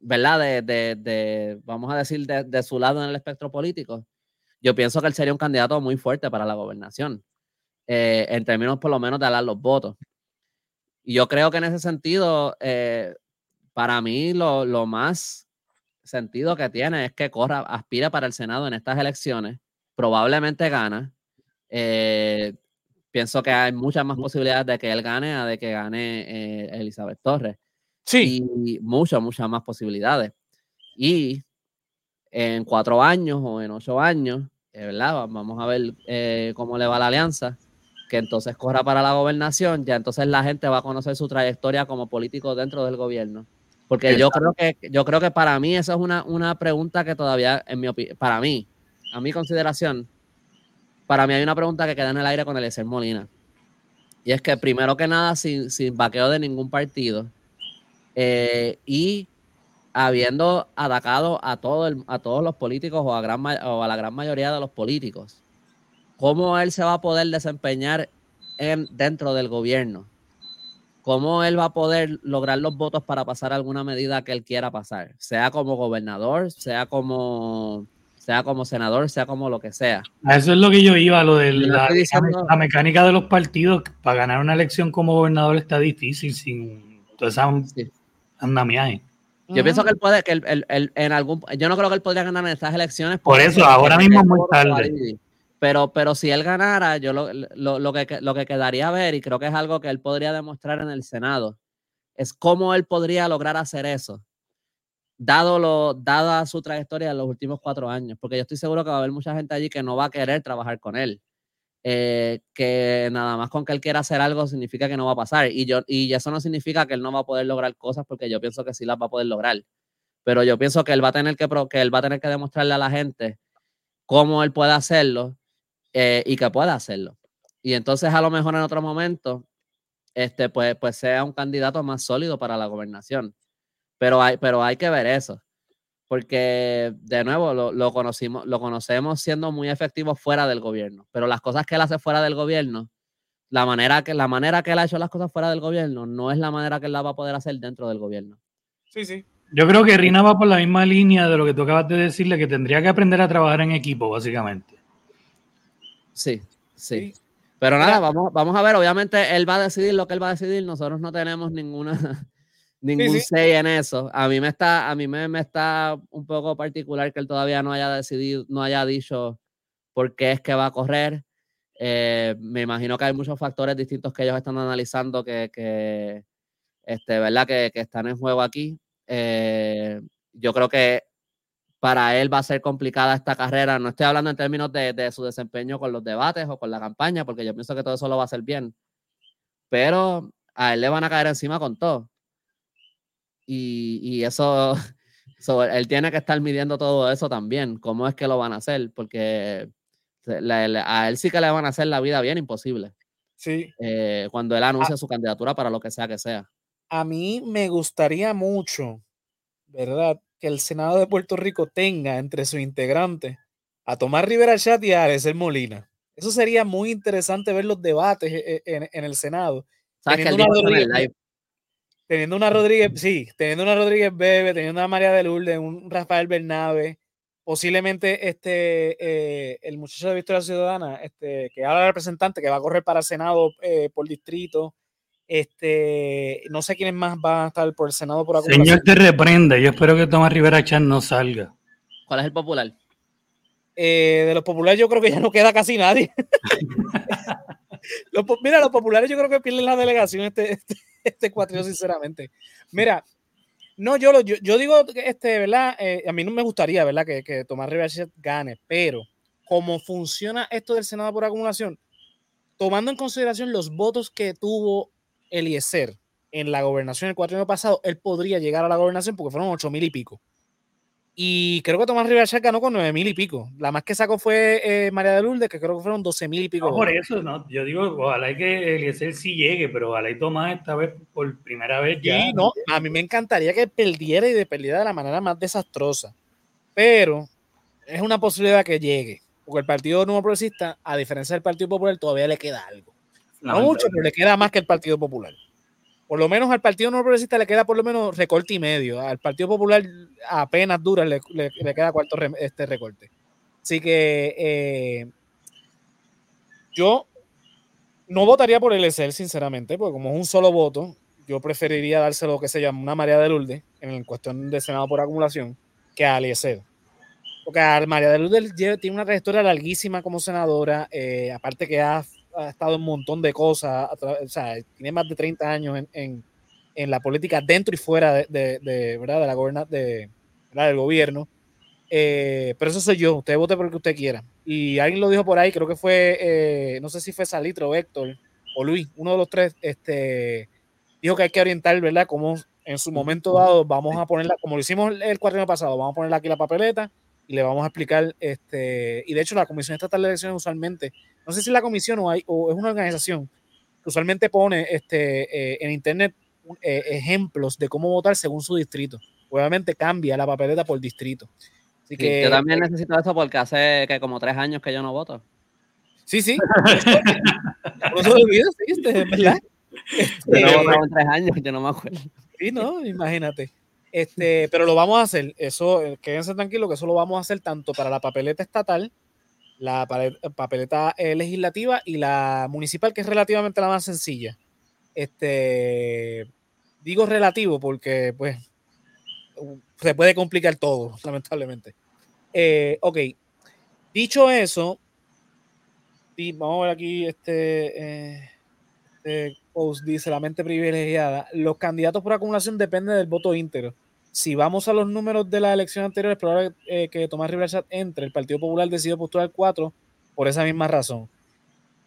¿verdad? De, de, de, vamos a decir, de, de, su lado en el espectro político, yo pienso que él sería un candidato muy fuerte para la gobernación, eh, en términos por lo menos de dar los votos. Y yo creo que en ese sentido, para mí, lo, lo más sentido que tiene es que corra, aspira para el Senado en estas elecciones, probablemente gana. Eh, pienso que hay muchas más posibilidades de que él gane a de que gane eh, Elizabeth Torres. Sí. Y muchas, muchas más posibilidades. Y en cuatro años o en ocho años, eh, ¿verdad? Vamos a ver cómo le va la alianza, que entonces corra para la gobernación, ya entonces la gente va a conocer su trayectoria como político dentro del gobierno. Porque yo creo que yo creo que para mí esa es una, una pregunta que todavía, en mi para mí, a mi consideración, para mí hay una pregunta que queda en el aire con el Eliezer Molina. Y es que primero que nada, sin, sin vaqueo de ningún partido, eh, y habiendo atacado a, todo a todos los políticos o a, gran, o a la gran mayoría de los políticos, ¿cómo él se va a poder desempeñar en, dentro del gobierno? ¿Cómo él va a poder lograr los votos para pasar alguna medida que él quiera pasar? Sea como gobernador, sea como, sea como senador, sea como lo que sea. eso es lo que yo iba, lo de la, la, mecánica de los partidos. Para ganar una elección como gobernador está difícil sin toda esa andamiaje. Yo pienso que él puede, que él, en algún, yo no creo que él podría ganar en estas elecciones. Por eso, ahora mismo es muy tarde. Pero, pero si él ganara, yo lo, lo, lo, que, lo que quedaría a ver, y creo que es algo que él podría demostrar en el Senado, es cómo él podría lograr hacer eso, dado lo, dada su trayectoria en los últimos cuatro años. Porque yo estoy seguro que va a haber mucha gente allí que no va a querer trabajar con él. Eh, que nada más con que él quiera hacer algo significa que no va a pasar. Y, yo, y eso no significa que él no va a poder lograr cosas porque yo pienso que sí las va a poder lograr. Pero yo pienso que él va a tener que, que, él va a tener que demostrarle a la gente cómo él puede hacerlo eh, y que pueda hacerlo. Y entonces a lo mejor en otro momento, este, pues, pues sea un candidato más sólido para la gobernación. Pero hay, pero hay que ver eso porque de nuevo lo, conocimos, lo conocemos siendo muy efectivo fuera del gobierno, pero las cosas que él hace fuera del gobierno, la manera que, la manera que él ha hecho las cosas fuera del gobierno no es la manera que él la va a poder hacer dentro del gobierno. Sí, sí. Yo creo que Rina va por la misma línea de lo que tú acabas de decirle, que tendría que aprender a trabajar en equipo, básicamente. Sí, sí. Pero nada, vamos, vamos a ver, obviamente él va a decidir lo que él va a decidir, nosotros no tenemos ninguna, ningún say en eso. A mí me está, a mí me, me, está un poco particular que él todavía no haya decidido, no haya dicho por qué es que va a correr. Eh, me imagino que hay muchos factores distintos que ellos están analizando que, que este, ¿verdad? Que, que, están en juego aquí. Eh, yo creo que para él va a ser complicada esta carrera. No estoy hablando en términos de, de, su desempeño con los debates o con la campaña, porque yo pienso que todo eso lo va a hacer bien. Pero a él le van a caer encima con todo. Y, eso, él tiene que estar midiendo todo eso también, cómo es que lo van a hacer, porque a él sí que le van a hacer la vida bien imposible. Sí. Eh, cuando él anuncia su candidatura para lo que sea que sea. A mí me gustaría mucho, ¿verdad? Que el Senado de Puerto Rico tenga entre sus integrantes a Tomás Rivera Chat y a Arecer Molina. Eso sería muy interesante ver los debates eh, eh, en, el Senado. ¿Sabes que el live teniendo una Rodríguez, sí, teniendo una Rodríguez Bebe, teniendo una María de Lourdes, un Rafael Bernabe, posiblemente este eh, el muchacho de Victoria Ciudadana, este, que ahora representante, que va a correr para Senado eh, por distrito. Este, no sé quiénes más van a estar por el Senado por acumulación. Señor te reprende, yo espero que Tomás Rivera Chan no salga. ¿Cuál es el popular? Eh, de los populares yo creo que ya no queda casi nadie. mira, los populares yo creo que pierden la delegación este, este, este sinceramente. Mira, no, yo, lo, yo, digo, este, ¿verdad? Eh, a mí no me gustaría, ¿verdad? Que, que Tomás Rivera gane, pero como funciona esto del Senado por acumulación, tomando en consideración los votos que tuvo Eliezer en la gobernación el cuatro año pasado, él podría llegar a la gobernación porque fueron ocho mil y pico. Y creo que Tomás Rivera ganó con nueve mil y pico. La más que sacó fue eh, María de Lourdes, que creo que fueron doce mil y pico. No, por eso, no. Yo digo, ojalá que Eliezer sí llegue, pero ojalá y Tomás esta vez por primera vez ya. no, a mí me encantaría que perdiera y de perdiera de la manera más desastrosa. Pero es una posibilidad que llegue. Porque el Partido Nuevo Progresista, a diferencia del Partido Popular, todavía le queda algo. No mucho, pero le queda más que el Partido Popular por lo menos al Partido No Progresista le queda por lo menos recorte y medio. Al Partido Popular apenas dura, le, queda cuarto este recorte. Así que eh, yo no votaría por el ESEL, sinceramente, porque como es un solo voto, yo preferiría dárselo que se llama una María de Lourdes en cuestión de Senado por acumulación que a Eliezer. Porque María de Lourdes tiene una trayectoria larguísima como senadora, eh, aparte que ha ha estado en un montón de cosas, o sea, tiene más de 30 años en, en, en la política dentro y fuera de, de, ¿verdad? de la goberna, de, del gobierno. Eh, pero eso soy yo, usted vote por lo que usted quiera. Y alguien lo dijo por ahí, creo que fue, eh, no sé si fue Salitro, Héctor o Luis, uno de los tres, este, dijo que hay que orientar, ¿verdad? Como en su momento dado vamos a ponerla, como lo hicimos el cuarto pasado, vamos a ponerle aquí la papeleta y le vamos a explicar, este, y de hecho la Comisión Estatal de Elecciones usualmente no sé si la comisión o, hay, o es una organización usualmente pone este, eh, en internet eh, ejemplos de cómo votar según su distrito. Obviamente cambia la papeleta por distrito. Así que, yo también necesito eso porque hace que como tres años que yo no voto. Sí, sí. no se olvida, sí, ¿verdad? Este, yo no tres años, yo no me acuerdo. Sí, no, imagínate. Este, pero lo vamos a hacer. Eso, eh, quédense tranquilos que eso lo vamos a hacer tanto para la papeleta estatal, la papeleta eh, legislativa y la municipal, que es relativamente la más sencilla. Este, digo relativo porque, pues, se puede complicar todo, lamentablemente. Eh, ok. Dicho eso, vamos a ver aquí este, este post, dice la mente privilegiada. Los candidatos por acumulación dependen del voto íntegro si vamos a los números de la elección anterior, es probable eh, que Tomás Rivera entre. El Partido Popular decidió postular cuatro por esa misma razón.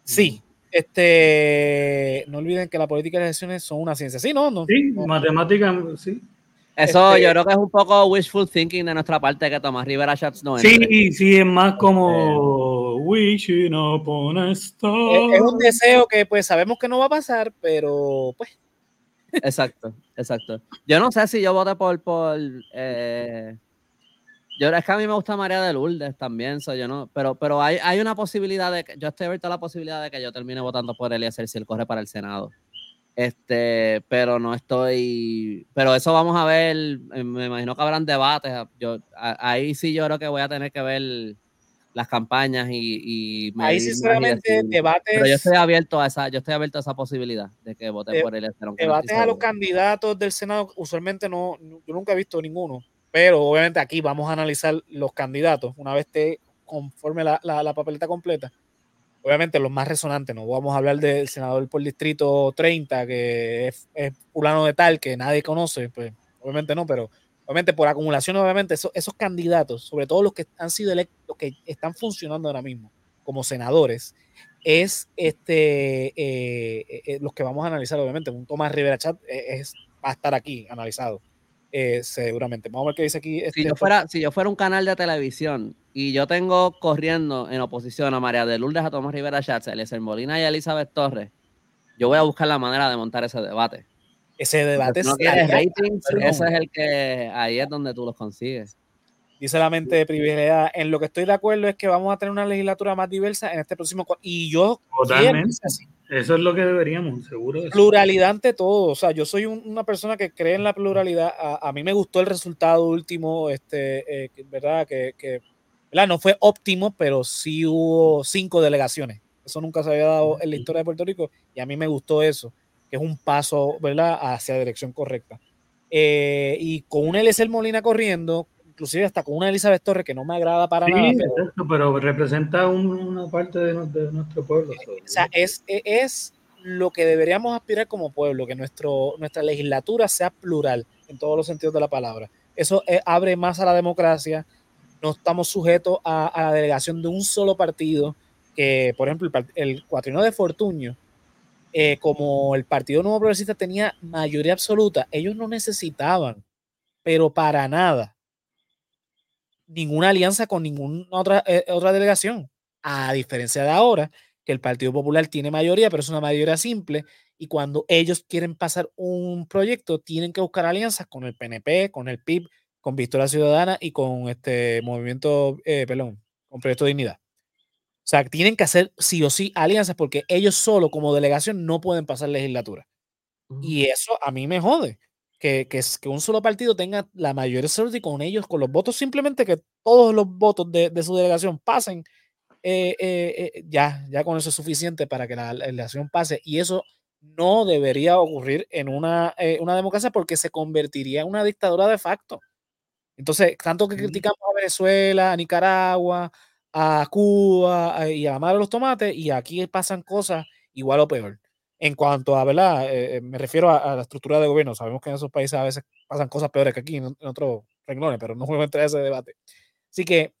Sí, este, no olviden que la política de elecciones son una ciencia. Sí, no, no. Sí, matemática, sí. Eso este yo creo que es un poco wishful thinking de nuestra parte que Tomás Rivera Schatz no entre. Sí, sí, es más como wishing upon a star. Es, un deseo que pues sabemos que no va a pasar, pero pues Exacto, exacto. Yo no sé si yo voté por, por eh, yo es que a mí me gusta María de Lourdes también, soy yo no, pero, pero hay, hay una posibilidad de que yo estoy abierto a la posibilidad de que yo termine votando por hacer si él corre para el Senado. Este, pero no estoy, pero eso vamos a ver, me imagino que habrán debates. Yo ahí sí yo creo que voy a tener que ver las campañas y, ahí sinceramente debates pero yo estoy abierto a esa yo estoy abierto a esa posibilidad de que vote por él debates a los candidatos del senado usualmente no yo nunca he visto ninguno pero obviamente aquí vamos a analizar los candidatos una vez esté conforme la, la, papeleta completa obviamente los más resonantes no vamos a hablar del senador por distrito 30 que es, es fulano de tal que nadie conoce pues obviamente no pero obviamente por acumulación, obviamente esos, esos candidatos, sobre todo los que han sido electos, los que están funcionando ahora mismo como senadores, es este eh, eh, eh, los que vamos a analizar, obviamente. Un Tomás Rivera Chat es, va a estar aquí analizado. seguramente. Vamos a ver qué dice aquí. Este, si, yo fuera, si yo fuera un canal de televisión y yo tengo corriendo en oposición a María de Lourdes, a Tomás Rivera Chatz, a Eliezer Molina y a Elizabeth Torres, yo voy a buscar la manera de montar ese debate ese debate no quieres ratings, ese es el que ahí es donde tú los consigues. Dice la mente privilegiada. En lo que estoy de acuerdo es que vamos a tener una legislatura más diversa en este próximo. Y yo. Totalmente. Eso es lo que deberíamos, seguro. Pluralidad ante todo. O sea, yo soy una persona que cree en la pluralidad. A, mí me gustó el resultado último, este, eh, ¿verdad? Que, que ¿verdad? no fue óptimo, pero sí hubo cinco delegaciones. Eso nunca se había dado en la historia de Puerto Rico y a mí me gustó eso es un paso, ¿verdad?, hacia la dirección correcta. Eh, y con una Eliezer Molina corriendo, inclusive hasta con una Elizabeth Torres que no me agrada para nada. Pero, pero representa una parte de, nuestro pueblo. O sea, es, es lo que deberíamos aspirar como pueblo, que nuestro, nuestra legislatura sea plural en todos los sentidos de la palabra. Eso eh, abre más a la democracia, no estamos sujetos a, la delegación de un solo partido, que por ejemplo el, el cuatrino de Fortuño, eh, como el Partido Nuevo Progresista tenía mayoría absoluta, ellos no necesitaban, pero para nada, ninguna alianza con ninguna otra, eh, otra delegación. A diferencia de ahora, que el Partido Popular tiene mayoría, pero es una mayoría simple, y cuando ellos quieren pasar un proyecto, tienen que buscar alianzas con el PNP, con el PIB, con Victoria Ciudadana y con este movimiento, eh, perdón, con Proyecto Dignidad. O sea, tienen que hacer sí o sí alianzas porque ellos solo como delegación no pueden pasar legislatura. Y eso a mí me jode. Que, que, que un solo partido tenga la de y con ellos, con los votos, simplemente que todos los votos de, de su delegación pasen, eh, eh, eh, ya, ya con eso es suficiente para que la, delegación pase. Y eso no debería ocurrir en una, una democracia porque se convertiría en una dictadura de facto. Entonces, tanto que criticamos a Venezuela, a Nicaragua, a Cuba y a la madre de los tomates y aquí pasan cosas igual o peor. En cuanto a, ¿verdad? Eh, eh, me refiero a, la estructura de gobierno. Sabemos que en esos países a veces pasan cosas peores que aquí en, otros renglones, pero no voy a entrar a ese debate. Así que,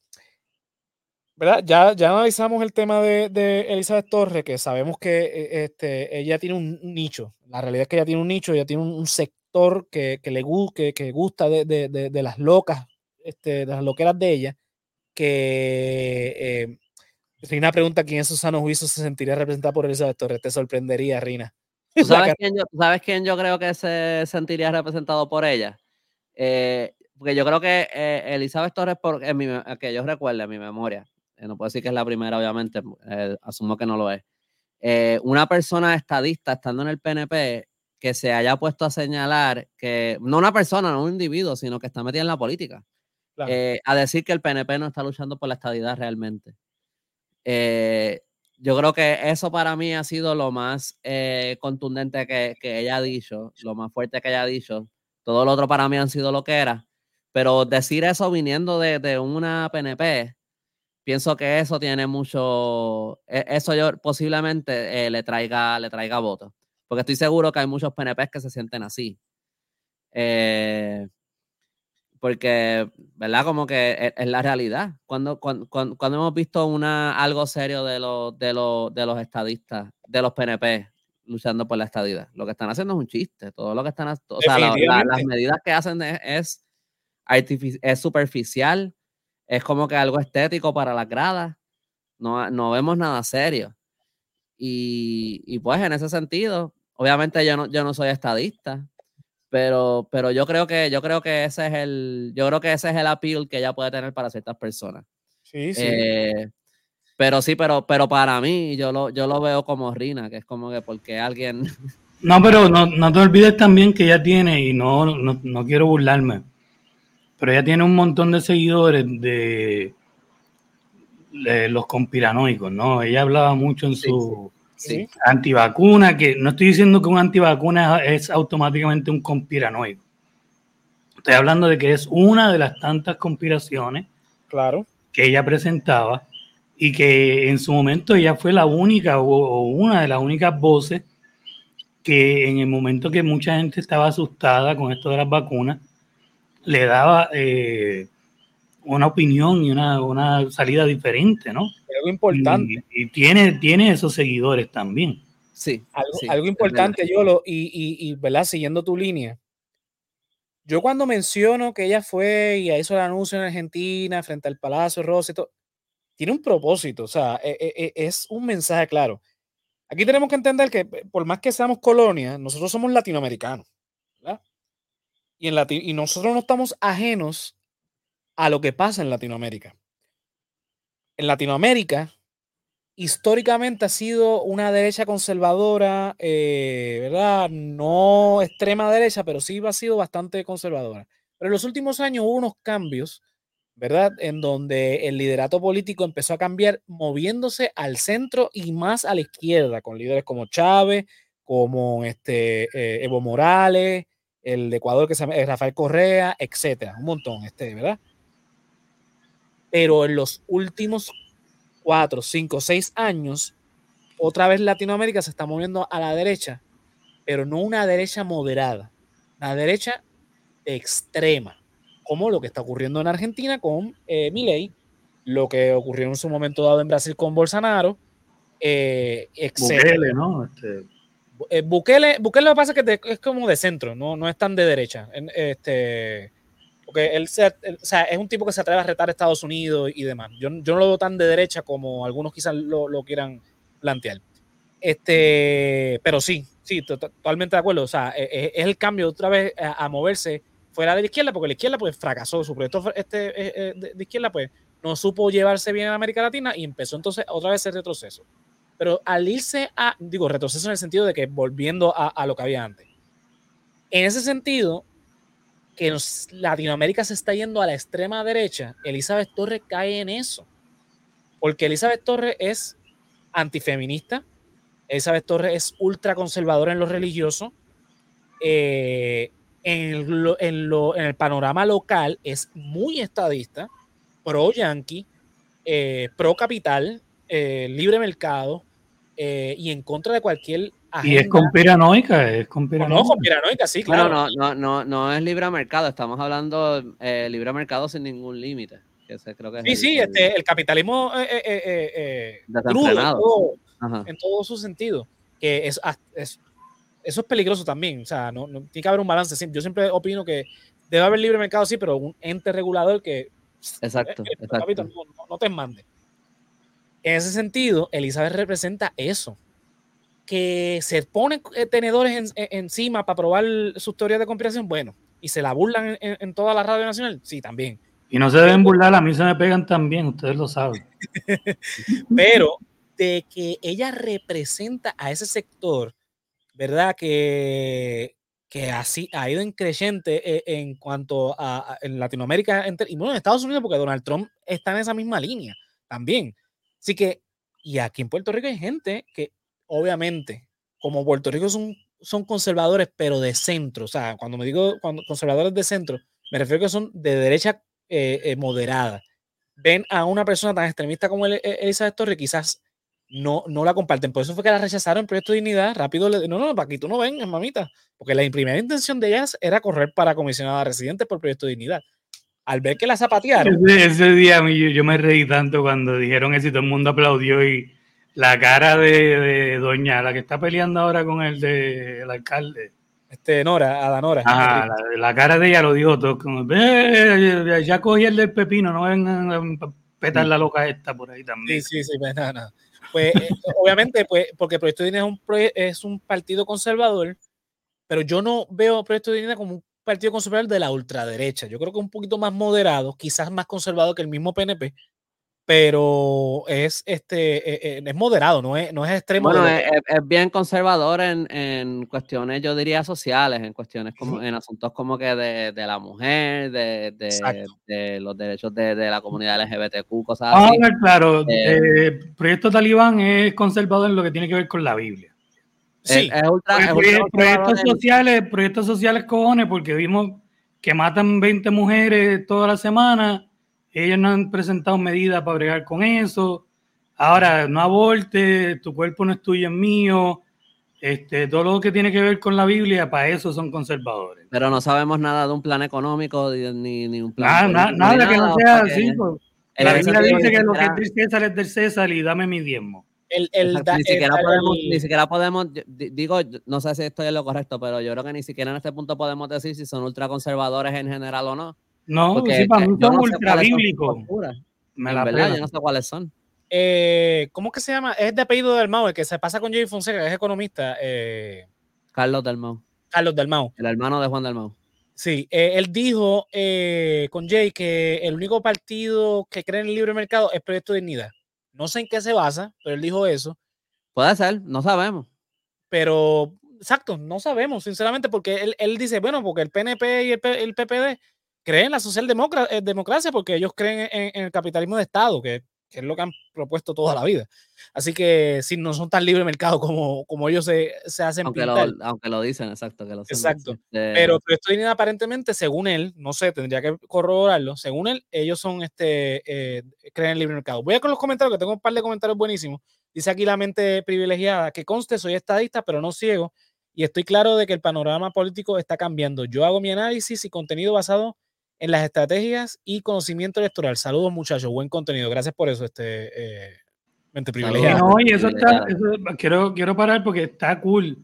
¿verdad? Ya, ya analizamos el tema de, de Elizabeth Torres, que sabemos que eh, este, ella tiene un, nicho. La realidad es que ella tiene un nicho, ella tiene un, sector que, que le que, que gusta de, de, de, las locas, este, de las loqueras de ella que eh, Rina pregunta quién en su sano juicio se sentiría representado por Elizabeth Torres. Te sorprendería, Rina. sabes, quién yo, ¿Sabes quién yo creo que se sentiría representado por ella? Eh, porque yo creo que eh, Elizabeth Torres, por, en mi, que yo recuerde en mi memoria, eh, no puedo decir que es la primera, obviamente, asumo que no lo es. una persona estadista estando en el PNP que se haya puesto a señalar que, no una persona, no un individuo, sino que está metida en la política, a decir que el PNP no está luchando por la estadidad realmente. yo creo que eso para mí ha sido lo más contundente que, que, ella ha dicho, lo más fuerte que ella ha dicho, todo lo otro para mí han sido lo que era. Pero decir eso viniendo de, una PNP, pienso que eso tiene mucho, e, eso yo posiblemente eh, le traiga, le traiga votos. Porque estoy seguro que hay muchos PNPs que se sienten así. Eh, porque, ¿verdad? Como que e, es, la realidad. Cuando, cuando, cuando, hemos visto una, algo serio de, los de, los, de los estadistas, de los PNP, luchando por la estadidad. Lo que están haciendo es un chiste. Todo lo que están o sea, las medidas que hacen es, es, superficial, es como que algo estético para las gradas. No, no vemos nada serio. Y, y, pues en ese sentido, obviamente yo no, yo no soy estadista, pero, pero yo creo que yo creo que ese es el yo creo que ese es el appeal que ella puede tener para ciertas personas. Sí, sí. Eh, pero sí, pero, pero para mí yo lo, yo lo veo como Rina, que es como que porque alguien... No, pero no, no te olvides también que ella tiene, y no, no, quiero burlarme, pero ella tiene un montón de seguidores de, los conspiranoicos, ¿no? Ella hablaba mucho en su antivacuna, que no estoy diciendo que un antivacuna es automáticamente un conspiranoico. Estoy hablando de que es una de las tantas conspiraciones claro. que ella presentaba y que en su momento ella fue la única o, una de las únicas voces que en el momento que mucha gente estaba asustada con esto de las vacunas, le daba eh, una opinión y una, una, salida diferente, ¿no? Algo importante. Y, tiene, tiene esos seguidores también. Sí. Algo, importante, Yolo, y, y, y, ¿verdad? Siguiendo tu línea. Yo cuando menciono que ella fue y hizo el anuncio en Argentina frente al Palacio Rosa y todo, tiene un propósito, o sea, e, e, e, es un mensaje claro. Aquí tenemos que entender que por más que seamos colonia, nosotros somos latinoamericanos, ¿verdad? Y, en y nosotros no estamos ajenos a lo que pasa en Latinoamérica. En Latinoamérica, históricamente ha sido una derecha conservadora, eh, ¿verdad? No extrema derecha, pero sí ha sido bastante conservadora. Pero en los últimos años hubo unos cambios ¿verdad? En donde el liderato político empezó a cambiar moviéndose al centro y más a la izquierda, con líderes como Chávez, como este, eh, Evo Morales, el de Ecuador que se llama eh, Rafael Correa, etcétera, un montón, este, ¿verdad? Pero en los últimos cuatro, cinco, seis años, otra vez Latinoamérica se está moviendo a la derecha, pero no una derecha moderada, la derecha extrema como lo que está ocurriendo en Argentina con eh, Milei, lo que ocurrió en su momento dado en Brasil con Bolsonaro, eh, Bukele, ¿no? Este... Eh, Bukele, Bukele lo que pasa es que es como de centro, no, no es tan de derecha. Este, porque él, o sea, es un tipo que se atreve a retar a Estados Unidos y demás. Yo, yo no lo veo tan de derecha como algunos quizás lo, lo quieran plantear. Este, pero sí, sí, totalmente de acuerdo. O sea, es, e, es el cambio otra vez a moverse fuera de la izquierda, porque la izquierda pues fracasó, su proyecto este, eh, eh, de, izquierda pues no supo llevarse bien en América Latina y empezó entonces otra vez el retroceso. Pero al irse a, digo, retroceso en el sentido de que volviendo a, lo que había antes. En ese sentido, que Latinoamérica se está yendo a la extrema derecha, Elizabeth Torres cae en eso. Porque Elizabeth Torres es antifeminista, Elizabeth Torres es ultraconservadora en lo religioso, eh, en, el panorama local es muy estadista, pro yankee, eh, pro capital, eh, libre mercado y en contra de cualquier agenda. Y es conspiranoica, es conspiranoica. No, conspiranoica, sí, claro. no, no, no, no es libre mercado, estamos hablando de libre mercado sin ningún límite. sí, sí, este, el capitalismo crudo, en todo, su sentido, que es, es eso es peligroso también. O sea, no, tiene que haber un balance. Yo siempre opino que debe haber libre mercado, sí, pero un ente regulador que. Exacto. Eh, eh, no, te mande. En ese sentido, Elizabeth representa eso. Que se ponen eh, tenedores encima para probar sus teorías de conspiración, bueno, y se la burlan en, toda la radio nacional, sí, también. Y no se deben burlar, a mí se me pegan también, ustedes lo saben. Pero de que ella representa a ese sector, ¿verdad? Que, que así ha ido en creciente eh, en cuanto a, en Latinoamérica y bueno, en Estados Unidos, porque Donald Trump está en esa misma línea también. Así que, y aquí en Puerto Rico hay gente que obviamente, como Puerto Rico son, son conservadores, pero de centro, o sea, cuando me digo cuando, conservadores de centro, me refiero que son de derecha eh, eh, moderada. Ven a una persona tan extremista como e, Elizabeth Torres, quizás no, no la comparten. Por eso fue que la rechazaron en Proyecto Dignidad. Rápido le no, no, para aquí tú no vengas, mamita. Porque la primera intención de ellas era correr para comisionada residente por Proyecto de Dignidad al ver que la zapatearon. Ese, día yo, yo, me reí tanto cuando dijeron eso y todo el mundo aplaudió y la cara de, doña, la que está peleando ahora con el de el alcalde. Este, Nora, Adanora. Ajá, la, cara de ella lo dijo todo, como, ya cogí el del pepino, no vengan a petar la loca esta por ahí también. Sí, sí, sí, pues nada, nada. Pues eh, obviamente, pues, porque Proyecto de Dignidad es un, es un partido conservador, pero yo no veo Proyecto de Dignidad como un partido conservador de la ultraderecha. Yo creo que un poquito más moderado, quizás más conservado que el mismo PNP, pero es este e, e, es moderado, no es, no es extremo. Bueno, es, bien conservador en, en, cuestiones, yo diría, sociales, en cuestiones como, en asuntos como que de, de la mujer, de, de, de los derechos de, la comunidad LGBTQ, cosas así. claro, eh, eh, Proyecto Talibán es conservador en lo que tiene que ver con la Biblia. Sí, proyectos, sociales, proyectos sociales cojones, porque vimos que matan 20 mujeres toda la semana, ellos no han presentado medidas para bregar con eso. Ahora, no aborte, tu cuerpo no es tuyo, es mío. Este, todo lo que tiene que ver con la Biblia, para eso son conservadores. Pero no sabemos nada de un plan económico ni, ni un plan. Nada, nada, que no sea así. Pues. La Biblia dice que lo que es del César es del César y dame mi diezmo ni, siquiera podemos, ni siquiera podemos, digo, no sé si estoy en lo correcto, pero yo creo que ni siquiera en este punto podemos decir si son ultraconservadores en general o no. No, porque sí, para mí son ultra bíblicos. Me la verdad, yo no sé cuáles son. Eh, ¿Cómo que se llama? Es de apellido del Mau, el que se pasa con Jay Fonseca, que es economista. Eh, Carlos del Mau. Carlos del Mau. El hermano de Juan del Mau. Sí, eh, él dijo con Jay que el único partido que cree en el libre mercado es Proyecto de Dignidad. No sé en qué se basa, pero él dijo eso. Puede ser, no sabemos. Pero, exacto, no sabemos, sinceramente, porque él, dice, bueno, porque el PNP y el, PPD creen en la socialdemocracia eh, porque ellos creen en, el capitalismo de Estado, que que es lo que han propuesto toda la vida. Así que si no son tan libre mercado como, como ellos se, se hacen aunque Lo, aunque lo dicen, exacto. Que lo exacto. Este pero, pero esto aparentemente, según él, no sé, tendría que corroborarlo, según él, ellos son, este, eh, creen en libre mercado. Voy a con los comentarios, que tengo un par de comentarios buenísimos. Dice aquí la mente privilegiada, que conste, soy estadista, pero no ciego, y estoy claro de que el panorama político está cambiando. Yo hago mi análisis y contenido basado en las estrategias y conocimiento electoral. Saludos, muchachos, buen contenido. Gracias por eso, este eh, mente privilegiada. No, y eso está, quiero, quiero parar porque está cool.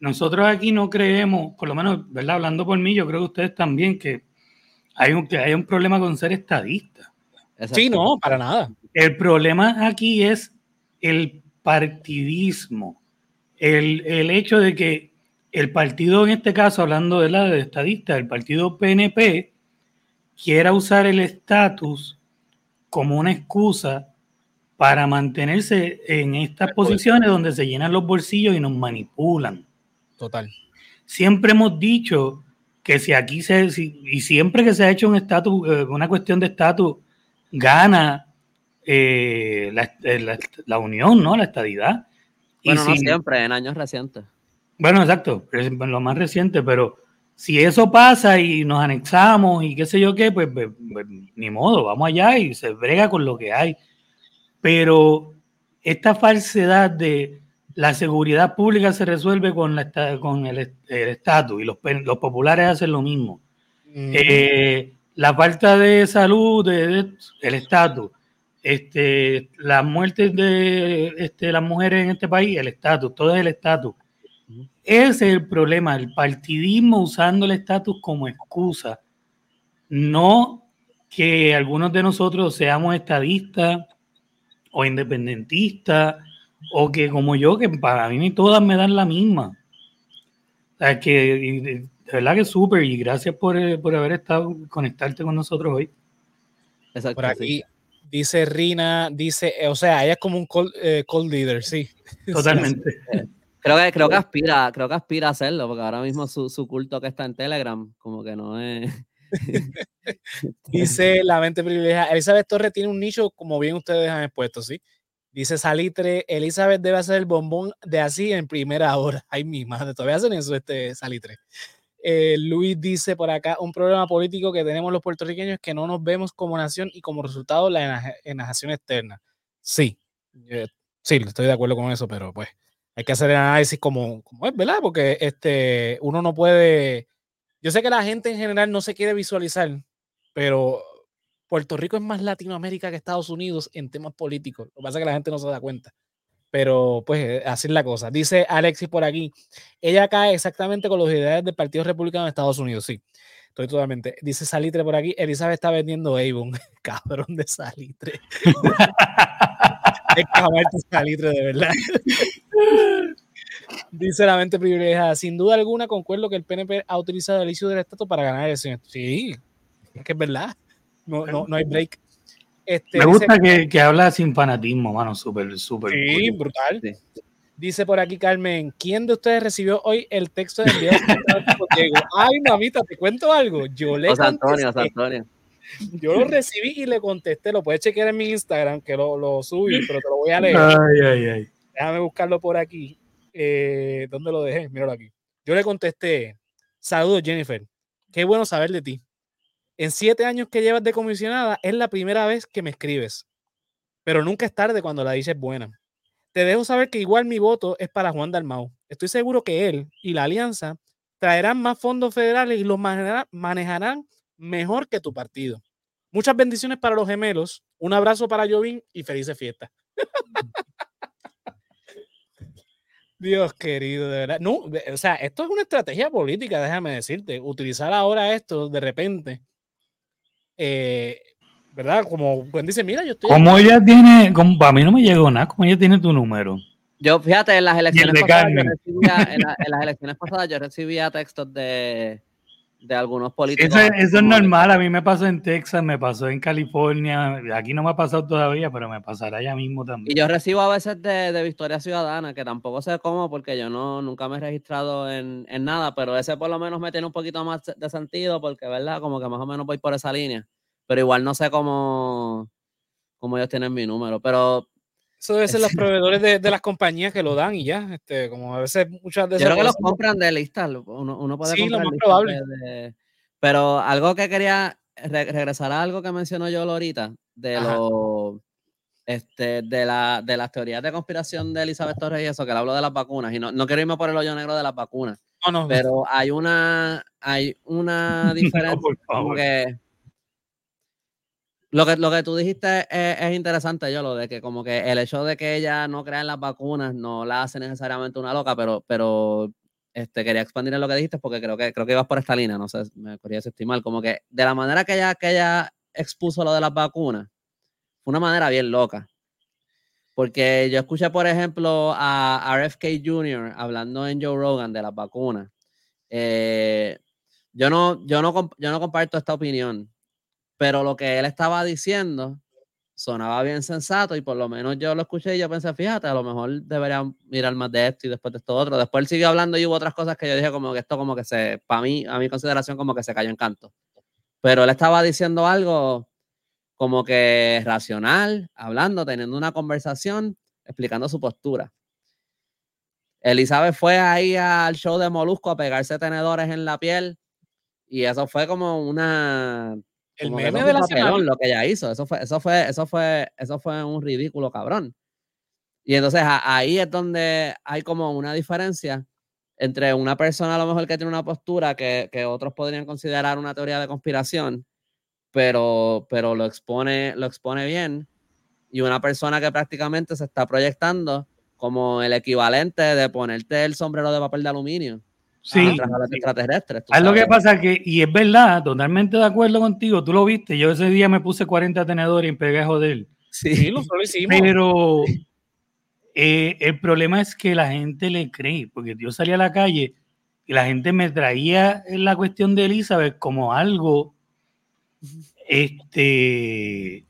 Nosotros aquí no creemos, por lo menos, ¿verdad? Hablando por mí, yo creo que ustedes también, que hay un, que hay un problema con ser estadista. Sí, no, para nada. El problema aquí es el partidismo. El, el hecho de que el partido, en este caso, hablando de la de estadista, el partido PNP, quiera usar el estatus como una excusa para mantenerse en estas posiciones donde se llenan los bolsillos y nos manipulan. Total. Siempre hemos dicho que si aquí se, y siempre que se ha hecho un estatus, eh, una cuestión de estatus, gana eh, eh, la, unión, ¿no? La estadidad. Bueno, no siempre, en años recientes. Bueno, exacto, lo más reciente, pero si eso pasa y nos anexamos y qué sé yo qué, pues, pues, pues, ni modo, vamos allá y se brega con lo que hay. Pero esta falsedad de la seguridad pública se resuelve con, la, con el estatus y los, los, populares hacen lo mismo. Eh, la falta de salud, de, el estatus, este, las muertes de este, las mujeres en este país, el estatus, todo es el estatus. Ese es el problema, el partidismo usando el estatus como excusa. No que algunos de nosotros seamos estadistas o independentista, o que como yo, que para mí todas me dan la misma. O sea, que de verdad que súper y gracias por, eh, por, haber estado, conectarte con nosotros hoy. Exacto, por aquí dice Rina, dice, o sea, ella es como un cold, eh, leader, sí. Totalmente. Creo que, creo que aspira, creo que aspira a hacerlo, porque ahora mismo su, su culto que está en Telegram, como que no es. Dice la mente privilegiada. Elizabeth Torres tiene un nicho, como bien ustedes han expuesto, ¿sí? Dice Salitre, Elizabeth debe hacer el bombón de así en primera hora. Ay, mi madre, todavía hacen eso, este Salitre. Eh, Luis dice por acá, un problema político que tenemos los puertorriqueños es que no nos vemos como nación y como resultado la enajenación externa. Sí, sí, estoy de acuerdo con eso, pero pues hay que hacer el análisis como, como es, ¿verdad? Porque este, uno no puede yo sé que la gente en general no se quiere visualizar, pero Puerto Rico es más Latinoamérica que Estados Unidos en temas políticos. Lo que pasa es que la gente no se da cuenta. Pero pues eh, así es la cosa. Dice Alexis por aquí, ella cae exactamente con los ideales del Partido Republicano de Estados Unidos. Sí, estoy totalmente. Dice Salitre por aquí, Elizabeth está vendiendo Avon. Cabrón de Salitre. es cabrón de Salitre, de verdad. Dice la mente privilegiada. Sin duda alguna, concuerdo que el PNP ha utilizado el issue del estatus para ganar elecciones. Sí, es que es verdad. No, no, no hay break. Este, Me gusta que, que, habla sin fanatismo, mano, súper, súper. Sí, brutal. Dice por aquí Carmen, ¿quién de ustedes recibió hoy el texto de enviado? Ay, mamita, te cuento algo. Yo le Antonio, Antonio. Yo lo recibí y le contesté. Lo puedes chequear en mi Instagram, que lo, lo subí, pero te lo voy a leer. Ay, ay, ay. Déjame buscarlo por aquí. Eh, ¿dónde lo dejé? Míralo aquí. Yo le contesté, saludos Jennifer, qué bueno saber de ti. En siete años que llevas de comisionada es la primera vez que me escribes, pero nunca es tarde cuando la dices buena. Te dejo saber que igual mi voto es para Juan Dalmau. Estoy seguro que él y la alianza traerán más fondos federales y los manejarán mejor que tu partido. Muchas bendiciones para los gemelos, un abrazo para Jovín y felices fiestas. Dios querido, de verdad. No, o sea, esto es una estrategia política, déjame decirte. Utilizar ahora esto de repente, eh, ¿verdad? Como cuando dice, mira, yo estoy. Como ella tiene, como, a mí no me llegó nada, como ella tiene tu número. Yo, fíjate, en las elecciones pasadas, yo recibía, en las elecciones pasadas yo recibía textos de, de algunos políticos. Eso, es normal, a mí me pasó en Texas, me pasó en California, aquí no me ha pasado todavía, pero me pasará ya mismo también. Y yo recibo a veces de, de Victoria Ciudadana, que tampoco sé cómo, porque yo no nunca me he registrado en, en, nada, pero ese por lo menos me tiene un poquito más de sentido, porque, ¿verdad? Como que más o menos voy por esa línea, pero igual no sé cómo, cómo ellos tienen mi número, pero eso debe ser los proveedores de, de, las compañías que lo dan y ya. Este, como a veces muchas veces. Yo creo que los compran de lista. Uno, uno puede sí, lo más probable. pero algo que quería regresar a algo que mencionó yo ahorita, de lo, este, de, la, de las teorías de conspiración de Elizabeth Torres y eso, que le hablo de las vacunas. Y no, no quiero irme por el hoyo negro de las vacunas. No, no. Pero hay una, hay una diferencia. no, que, lo que, lo que tú dijiste es, interesante, yo, lo de que como que el hecho de que ella no crea en las vacunas no la hace necesariamente una loca, pero, pero este, quería expandir en lo que dijiste porque creo que, creo que ibas por esta línea, no sé, me quería estimar, como que de la manera que ella, que ella expuso lo de las vacunas, fue una manera bien loca. Porque yo escuché, por ejemplo, a RFK Jr. hablando en Joe Rogan de las vacunas. Eh, yo, no, yo, no, yo no comparto esta opinión pero lo que él estaba diciendo sonaba bien sensato y por lo menos yo lo escuché y yo pensé, fíjate, a lo mejor debería mirar más de esto y después de esto otro. Después él siguió hablando y hubo otras cosas que yo dije como que esto como que se, para mí, a mi consideración como que se cayó en canto. Pero él estaba diciendo algo como que racional, hablando, teniendo una conversación, explicando su postura. Elizabeth fue ahí al show de Molusco a pegarse tenedores en la piel y eso fue como una el meme de la semana. Lo que ella hizo, eso fue, eso fue, eso fue, eso fue un ridículo cabrón. Y entonces ahí es donde hay como una diferencia entre una persona a lo mejor que tiene una postura que, que otros podrían considerar una teoría de conspiración, pero, pero lo, expone, lo expone bien, y una persona que prácticamente se está proyectando como el equivalente de ponerte el sombrero de papel de aluminio. Sí. Es lo que pasa que, y es verdad, totalmente de acuerdo contigo, tú lo viste, yo ese día me puse 40 tenedores y pegué a joder. Sí, lo hicimos. Pero eh, el problema es que la gente le cree, porque yo salía a la calle y la gente me traía la cuestión de Elizabeth como algo este,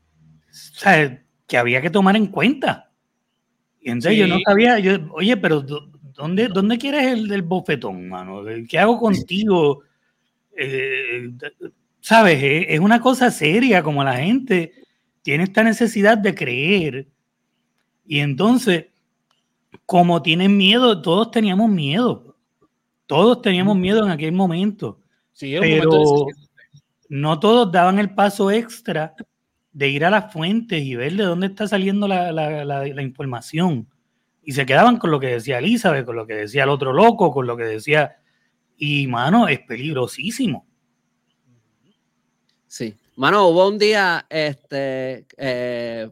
que había que tomar en cuenta. Y entonces yo no sabía, yo, oye, pero ¿dónde, dónde quieres el del bofetón, mano? ¿Qué hago contigo? Eh, ¿Sabes? Es una cosa seria como la gente tiene esta necesidad de creer. Y entonces, como tienen miedo, todos teníamos miedo. Todos teníamos miedo en aquel momento. Sí, pero no todos daban el paso extra de ir a las fuentes y ver de dónde está saliendo la, información. Y se quedaban con lo que decía Elizabeth, con lo que decía el otro loco, con lo que decía... Y, mano, es peligrosísimo. Sí. Mano, hubo un día, este, eh,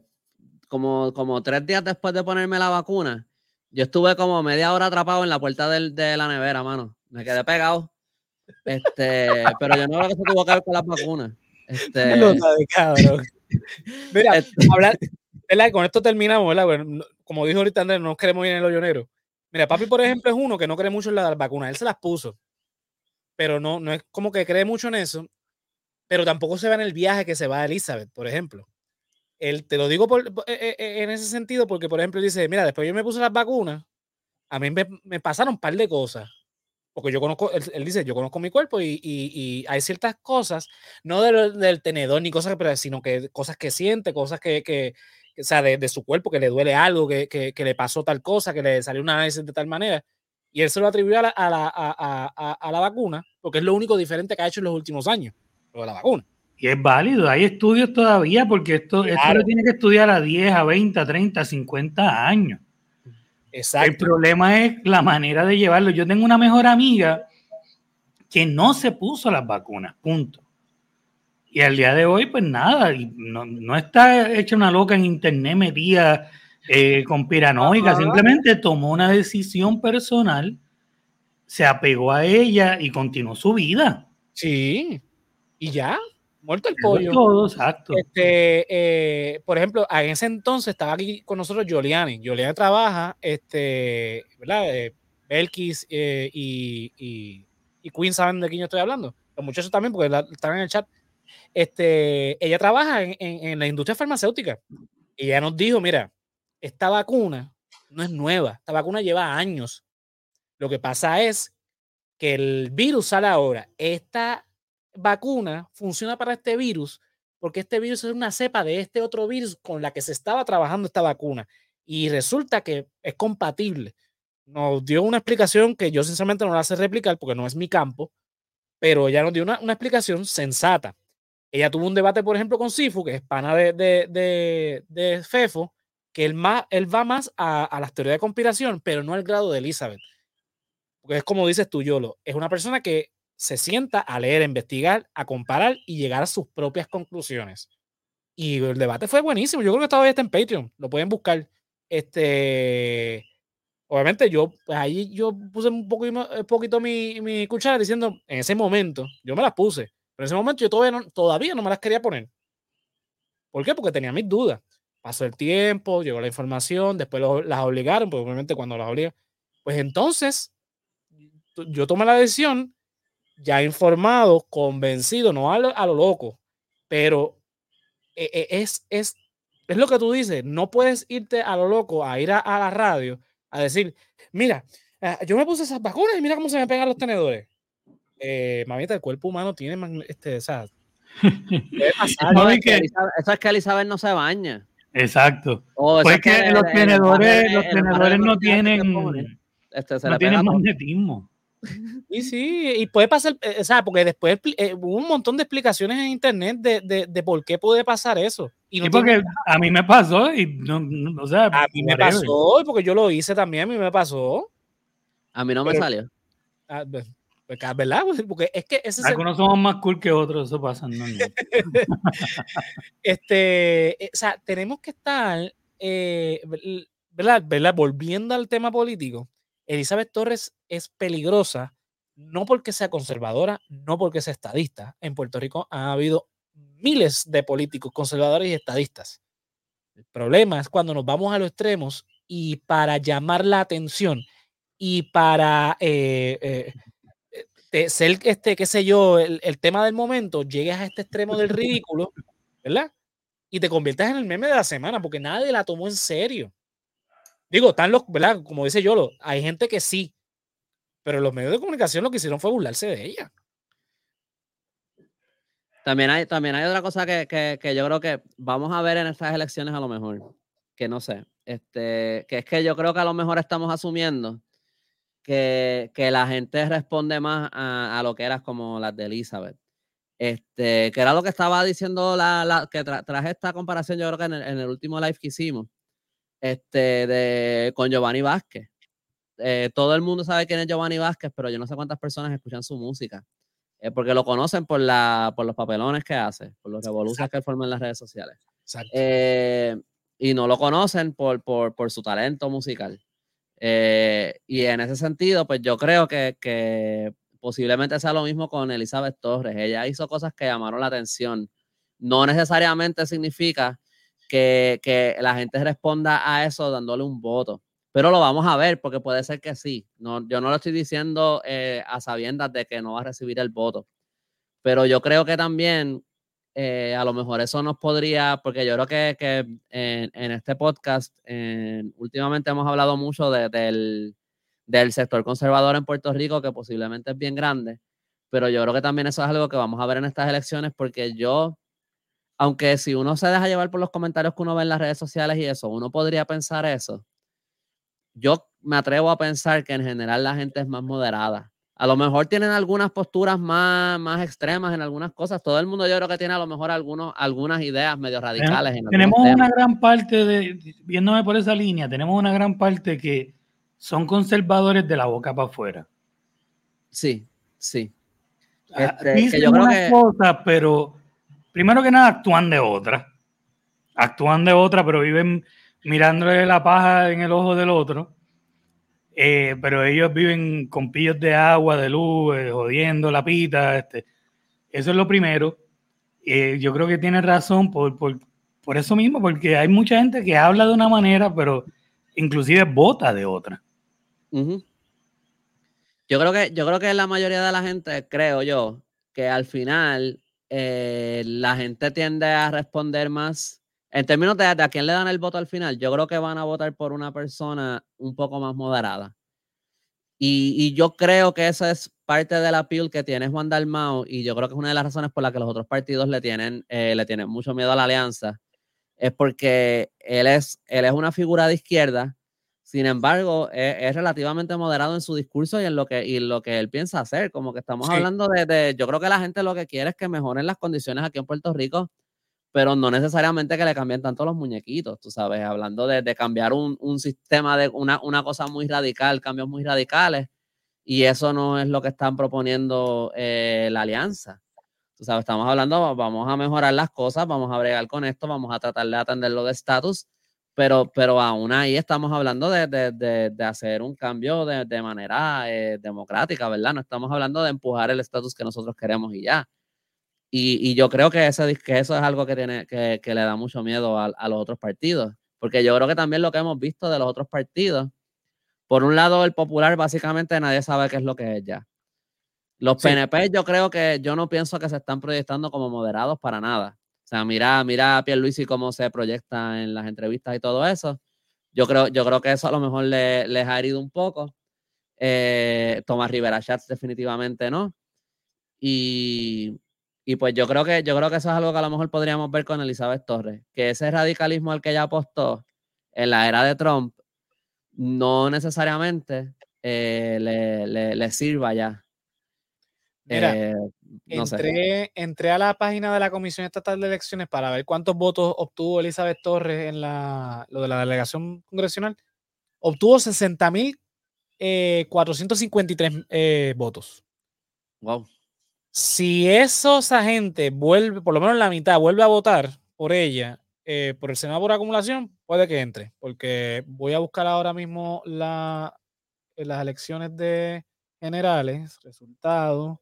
como, como tres días después de ponerme la vacuna, yo estuve como media hora atrapado en la puerta de la nevera, mano. Me quedé pegado. Este, pero yo no creo que se tuvo que ver con las vacunas. Este, Mira, este, hablar, con esto terminamos, ¿verdad? como dijo ahorita Andrés, no queremos ir en el hoyo Mira, papi, por ejemplo, es uno que no cree mucho en las vacunas. Él se las puso, pero no, no es como que cree mucho en eso, pero tampoco se va en el viaje que se va a Elizabeth, por ejemplo. Él, te lo digo por, e, e, e, en ese sentido porque, por ejemplo, dice, mira, después yo me puse las vacunas, a mí me, me pasaron un par de cosas porque yo conozco, él, dice, yo conozco mi cuerpo y, y, hay ciertas cosas, no del, tenedor ni cosas, pero, sino que cosas que siente, cosas que, que, o sea, de, de, su cuerpo, que le duele algo, que, que, que, le pasó tal cosa, que le salió una análisis de tal manera. Y él se lo atribuyó a la, a, la, a, a, la, vacuna, porque es lo único diferente que ha hecho en los últimos años, lo de la vacuna. Y es válido, hay estudios todavía, porque esto, esto lo tiene que estudiar a 10, a 20, a 30, a 50 años. El problema es la manera de llevarlo. Yo tengo una mejor amiga que no se puso las vacunas, punto. Y al día de hoy, pues nada, no, no está hecha una loca en internet metida eh, con piranoica, simplemente tomó una decisión personal, se apegó a ella y continuó su vida. Sí, y ya. Muerto el pollo. exacto. Este, eh, por ejemplo, en ese entonces estaba aquí con nosotros Giuliani. Giuliani trabaja, este, ¿verdad? Eh, Belkis eh, y, y, y, Queen saben de quién yo estoy hablando. Los muchachos también, porque están en el chat. Este, ella trabaja en, la industria farmacéutica. Y ella nos dijo, mira, esta vacuna no es nueva. Esta vacuna lleva años. Lo que pasa es que el virus sale ahora. Esta vacuna funciona para este virus porque este virus es una cepa de este otro virus con la que se estaba trabajando esta vacuna y resulta que es compatible. Nos dio una explicación que yo sinceramente no la sé replicar porque no es mi campo, pero ella nos dio una, explicación sensata. Ella tuvo un debate, por ejemplo, con Sifu, que es pana de, de, de, Fefo, que él, más, él va más a, a las teorías de conspiración, pero no al grado de Elizabeth. Porque es como dices tú, Yolo, es una persona que se sienta a leer, a investigar, a comparar y llegar a sus propias conclusiones. Y el debate fue buenísimo. Yo creo que todavía está en Patreon. Lo pueden buscar. Este, obviamente yo, pues ahí yo puse un poquito, un poquito mi, mi, cuchara diciendo, en ese momento, yo me las puse, en ese momento yo todavía no, me las quería poner. ¿Por qué? Porque tenía mis dudas. Pasó el tiempo, llegó la información, después las obligaron, pues obviamente cuando las obligan, pues entonces yo tomé la decisión ya informado, convencido, no a lo, loco, pero e, e, es, es, es lo que tú dices, no puedes irte a lo loco, a ir a, la radio, a decir, mira, ah, yo me puse esas vacunas y mira cómo se me pegan los tenedores. Eh, mamita, el cuerpo humano tiene, este, o sea, no, es que, eso es que Elizabeth no se baña. Exacto. pues que, los tenedores, los tenedores no tienen, este, no tienen magnetismo. Y sí, y puede pasar, eh, o sea, porque después eh, hubo un montón de explicaciones en internet de, de, de por qué puede pasar eso. Y porque a mí me pasó y no, o sea, a mí me pasó, porque yo lo hice también, a mí me pasó. A mí no me salió. Ah, pues, pues, ¿Verdad? Pues, porque es que ese Algunos somos más cool que otros, eso pasa. No, este, eh, o sea, tenemos que estar, ¿verdad? ¿verdad? Volviendo al tema político Elizabeth Torres es peligrosa, no porque sea conservadora, no porque sea estadista. En Puerto Rico ha habido miles de políticos conservadores y estadistas. El problema es cuando nos vamos a los extremos y para llamar la atención y para eh, eh, ser, este, qué sé yo, el, el, tema del momento, llegues a este extremo del ridículo, ¿verdad? Y te conviertas en el meme de la semana porque nadie la tomó en serio. Digo, están los, ¿verdad? Como dice Yolo, hay gente que sí, pero los medios de comunicación lo que hicieron fue burlarse de ella. También hay, también hay otra cosa que, que, yo creo que vamos a ver en estas elecciones a lo mejor, que no sé, este, que es que yo creo que a lo mejor estamos asumiendo que, que la gente responde más a, a, lo que eras como las de Elizabeth. Este, que era lo que estaba diciendo la, la que traje esta comparación, yo creo que en el, en el, último live que hicimos, este, de, con Giovanni Vázquez. Eh, todo el mundo sabe quién es Giovanni Vázquez, pero yo no sé cuántas personas escuchan su música. Eh, porque lo conocen por, la, por los papelones que hace, por los revoluciones que forma en las redes sociales. Eh, y no lo conocen por, por, por su talento musical. Y en ese sentido, pues yo creo que, que, posiblemente sea lo mismo con Elizabeth Torres. Ella hizo cosas que llamaron la atención. No necesariamente significa que, que la gente responda a eso dándole un voto pero lo vamos a ver porque puede ser que sí. No, yo no lo estoy diciendo eh, a sabiendas de que no va a recibir el voto, pero yo creo que también eh, a lo mejor eso nos podría, porque yo creo que, que en, este podcast últimamente hemos hablado mucho de, del, del sector conservador en Puerto Rico, que posiblemente es bien grande, pero yo creo que también eso es algo que vamos a ver en estas elecciones porque yo aunque si uno se deja llevar por los comentarios que uno ve en las redes sociales y eso, uno podría pensar eso yo me atrevo a pensar que en general la gente es más moderada. A lo mejor tienen algunas posturas más, más extremas en algunas cosas. Todo el mundo yo creo que tiene a lo mejor algunos, algunas ideas medio radicales. Tenemos, una gran parte de, viéndome por esa línea, tenemos una gran parte que son conservadores de la boca para afuera. Sí, sí. Ah, este, dicen unas cosas, pero primero que nada actúan de otra. Actúan de otra, pero viven mirándole la paja en el ojo del otro. Eh, pero ellos viven con pillos de agua, de luz, eh, jodiendo la pita. Este. Eso es lo primero. Eh, yo creo que tiene razón por, por, por, eso mismo, porque hay mucha gente que habla de una manera, pero inclusive vota de otra. Yo creo que, yo creo que la mayoría de la gente, creo yo, que al final la gente tiende a responder más en términos de, a quién le dan el voto al final, yo creo que van a votar por una persona un poco más moderada. Y, yo creo que esa es parte de la appeal que tiene Juan Dalmao y yo creo que es una de las razones por las que los otros partidos le tienen, eh, le tienen mucho miedo a la alianza. Es porque él es, él es una figura de izquierda, sin embargo, e, es, relativamente moderado en su discurso y en lo que, y lo que él piensa hacer. Como que estamos hablando de, de, yo creo que la gente lo que quiere es que mejoren las condiciones aquí en Puerto Rico pero no necesariamente que le cambien tanto los muñequitos, tú sabes, hablando de, de cambiar un, un, sistema de una, una, cosa muy radical, cambios muy radicales, y eso no es lo que están proponiendo eh, la alianza. Tú sabes, estamos hablando, vamos a mejorar las cosas, vamos a bregar con esto, vamos a tratar de atenderlo de estatus, pero, pero aún ahí estamos hablando de, de, de hacer un cambio de, manera eh, democrática, ¿verdad? No estamos hablando de empujar el estatus que nosotros queremos y ya. Y, yo creo que, ese, que eso es algo que, tiene, que, le da mucho miedo a, los otros partidos. Porque yo creo que también lo que hemos visto de los otros partidos, por un lado, el popular básicamente nadie sabe qué es lo que es ya. Los PNP yo creo que yo no pienso que se están proyectando como moderados para nada. O sea, mira, mira a Pierluisi cómo se proyecta en las entrevistas y todo eso. Yo creo, yo creo que eso a lo mejor le, les ha herido un poco. Eh, Tomás Rivera Schatz definitivamente no. Y, y pues yo creo que yo creo que eso es algo que a lo mejor podríamos ver con Elizabeth Torres, que ese radicalismo al que ella apostó en la era de Trump no necesariamente eh, le, sirva ya. Mira, eh, entré, entré, a la página de la Comisión Estatal de Elecciones para ver cuántos votos obtuvo Elizabeth Torres en la, lo de la delegación congresional. Obtuvo 60.453 eh, votos. Wow si esa gente vuelve, por lo menos la mitad, vuelve a votar por ella, eh, por el Senado por acumulación, puede que entre, porque voy a buscar ahora mismo la, las elecciones de generales, resultados.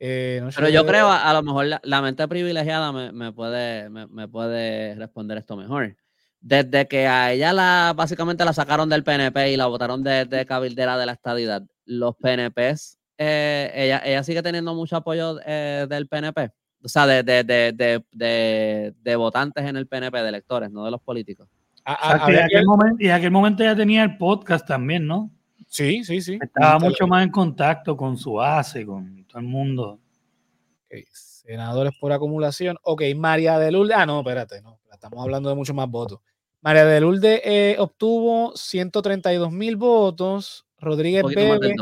Eh, Pero yo creo, a, lo mejor la, mente privilegiada me, puede, me, puede responder esto mejor. desde que a ella la básicamente la sacaron del PNP y la votaron de, de cabildera de la estadidad, los PNPs, eh, ella, ella sigue teniendo mucho apoyo eh, del PNP, o sea, de, de, de, votantes en el PNP, de electores, no de los políticos. y, en aquel momento, y aquel momento ella tenía el podcast también, ¿no? Sí, sí, sí. Estaba mucho más en contacto con su base, con todo el mundo. Senadores por acumulación. Ok, María de Lourdes. Ah, no, espérate, no. Estamos hablando de mucho más votos. María de Lourdes eh, obtuvo 132 mil votos. Rodríguez Bebe.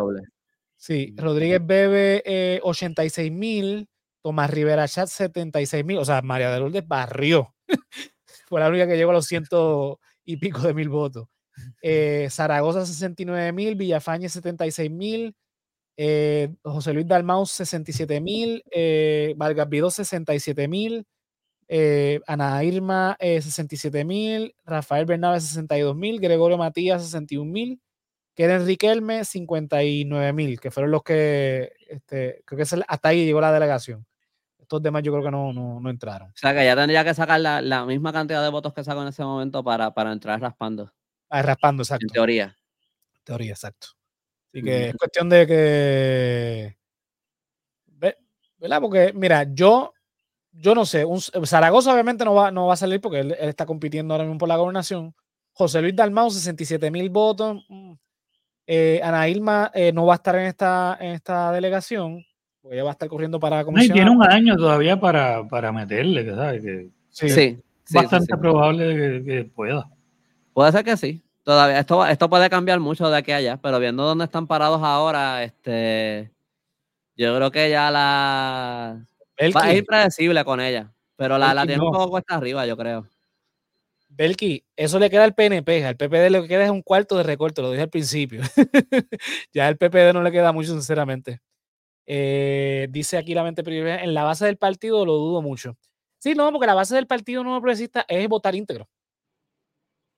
Sí, Rodríguez Bebe 86 mil. Tomás Rivera Chat 76 mil. O sea, María de Lourdes barrió. Fue la única que llegó a los ciento y pico de mil votos. Eh, Zaragoza 69 mil, Villafañe 76 mil, eh, José Luis Dalmau 67 mil, eh, Vargas Vidó 67 mil, eh, Ana Irma 67 mil, Rafael Bernabe 62 mil, Gregorio Matías 61 mil, Keren Riquelme 59 mil, que fueron los que, este, creo que es hasta ahí llegó la delegación. Estos demás yo creo que no, no, entraron. O sea que ya tendría que sacar la, la, misma cantidad de votos que sacó en ese momento para, para entrar raspando. Ah, raspando, exacto. En teoría. Teoría, exacto. Así que es cuestión de que. ¿Verdad? Porque, mira, yo, yo no sé. Un, Zaragoza obviamente no va, no va a salir porque él, está compitiendo ahora mismo por la gobernación. José Luis Dalmau, 67 mil votos. Eh, Ana eh, no va a estar en esta, en esta delegación, porque ella va a estar corriendo para la comisión. tiene un año todavía para, para meterle, ¿sabes? Que sí, sí, bastante probable que, pueda. Puede ser que sí. Todavía, esto, esto puede cambiar mucho de aquí a allá, pero viendo dónde están parados ahora, este, yo creo que ya la... es impredecible con ella, pero la, la tiene un poco cuesta arriba, yo creo. Belki, eso le queda al PNP, al PPD lo que queda es un cuarto de recorte, lo dije al principio. ya al PPD no le queda mucho, sinceramente. Eh, dice aquí la mente privada, en la base del partido lo dudo mucho. Sí, no, porque la base del Partido Nuevo Progresista es votar íntegro.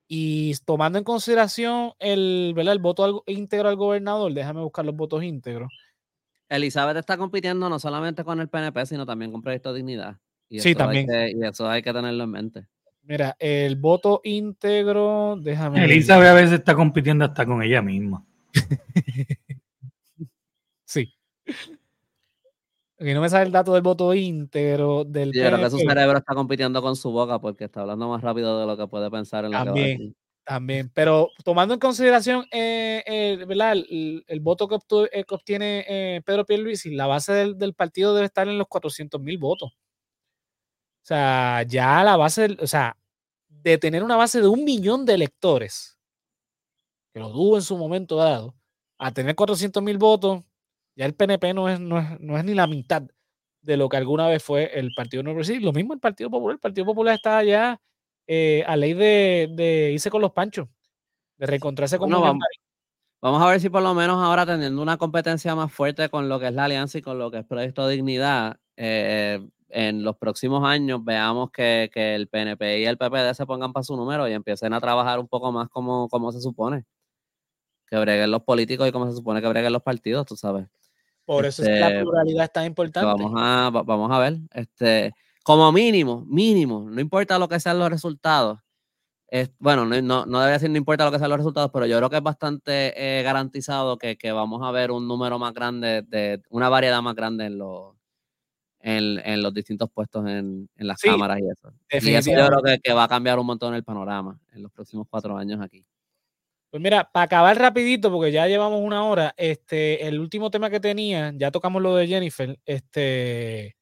Y tomando en consideración el, ¿verdad? el voto íntegro al gobernador, déjame buscar los votos íntegros. Elizabeth está compitiendo no solamente con el PNP, sino también con Proyecto Dignidad. Y sí, también. y eso hay que tenerlo en mente. Mira, el voto íntegro, déjame. Elizabeth a veces está compitiendo hasta con ella misma. sí. Aquí no me sale el dato del voto íntegro del. Creo que su cerebro está compitiendo con su boca porque está hablando más rápido de lo que puede pensar en la También, también. Pero tomando en consideración eh, El, voto que, eh, obtiene eh, Pedro Pierluisi, la base del, partido debe estar en los 400 mil votos. O sea, ya la base, o sea, de tener una base de un millón de electores, que lo dudo en su momento dado, a tener 400 mil votos, ya el PNP no es, no es, ni la mitad de lo que alguna vez fue el Partido Nuevo Lo mismo el Partido Popular. El Partido Popular está ya eh, a ley de, irse con los panchos, de reencontrarse con no, vamos, vamos, a ver si por lo menos ahora teniendo una competencia más fuerte con lo que es la alianza y con lo que es Proyecto Dignidad, eh, en los próximos años veamos que, el PNP y el PPD se pongan para su número y empiecen a trabajar un poco más como, como se supone. Que breguen los políticos y como se supone que breguen los partidos, tú sabes. Por eso es que la este, pluralidad es tan importante. Vamos a, vamos a ver. Este, como mínimo, mínimo, no importa lo que sean los resultados. Es, bueno, no, no, no debe decir no importa lo que sean los resultados, pero yo creo que es bastante eh, garantizado que, que, vamos a ver un número más grande, de una variedad más grande en los, en, en los distintos puestos en, en las cámaras y eso. Y eso yo creo que, que va a cambiar un montón el panorama en los próximos cuatro años aquí. Pues mira, para acabar rapidito, porque ya llevamos una hora, este, el último tema que tenía, ya tocamos lo de Jennifer, este,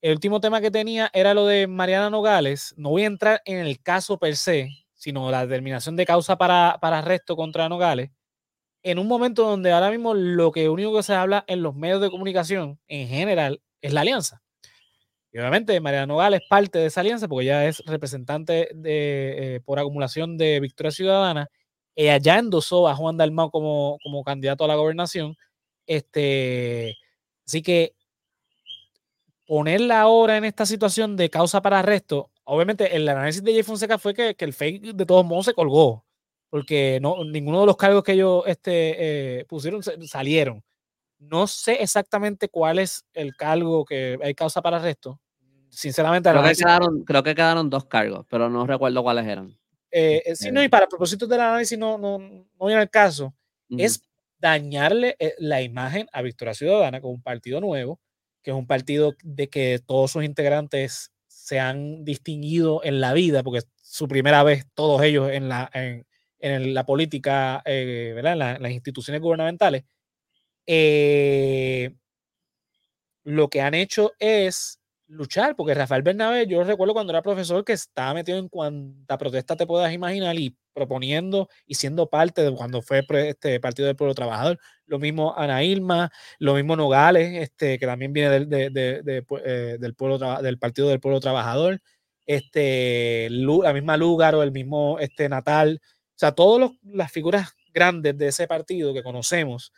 el último tema que tenía era lo de Mariana Nogales. No voy a entrar en el caso per se, sino la determinación de causa para, para arresto contra Nogales, en un momento donde ahora mismo lo que único que se habla en los medios de comunicación en general es la alianza. Y obviamente Mariana Nogales es parte de esa alianza porque ella es representante de, eh, por acumulación de Victoria Ciudadana ella ya endosó a Juan Dalmau como, como candidato a la gobernación. Este, así que ponerla ahora en esta situación de causa para arresto, obviamente el análisis de Jay Fonseca fue que, el fake de todos modos se colgó, porque no, ninguno de los cargos que ellos este, eh, pusieron salieron. No sé exactamente cuál es el cargo que hay causa para arresto. Sinceramente, creo que, quedaron, creo que quedaron dos cargos, pero no recuerdo cuáles eran. eh, eh no, y para propósitos del análisis no, no, no viene al caso, es dañarle eh, la imagen a Victoria Ciudadana con un partido nuevo, que es un partido de que todos sus integrantes se han distinguido en la vida, porque es su primera vez todos ellos en la, en, en la política, eh, ¿verdad? En, las instituciones gubernamentales. Eh, lo que han hecho es luchar, porque Rafael Bernabé, yo recuerdo cuando era profesor que estaba metido en cuanta protesta te puedas imaginar y proponiendo y siendo parte de cuando fue este Partido del Pueblo Trabajador. Lo mismo Ana Irma, lo mismo Nogales, este, que también viene del, eh, del, pueblo, del Partido del Pueblo Trabajador, este, la misma Lúgaro, el mismo este, Natal, o sea, todas las figuras grandes de ese partido que conocemos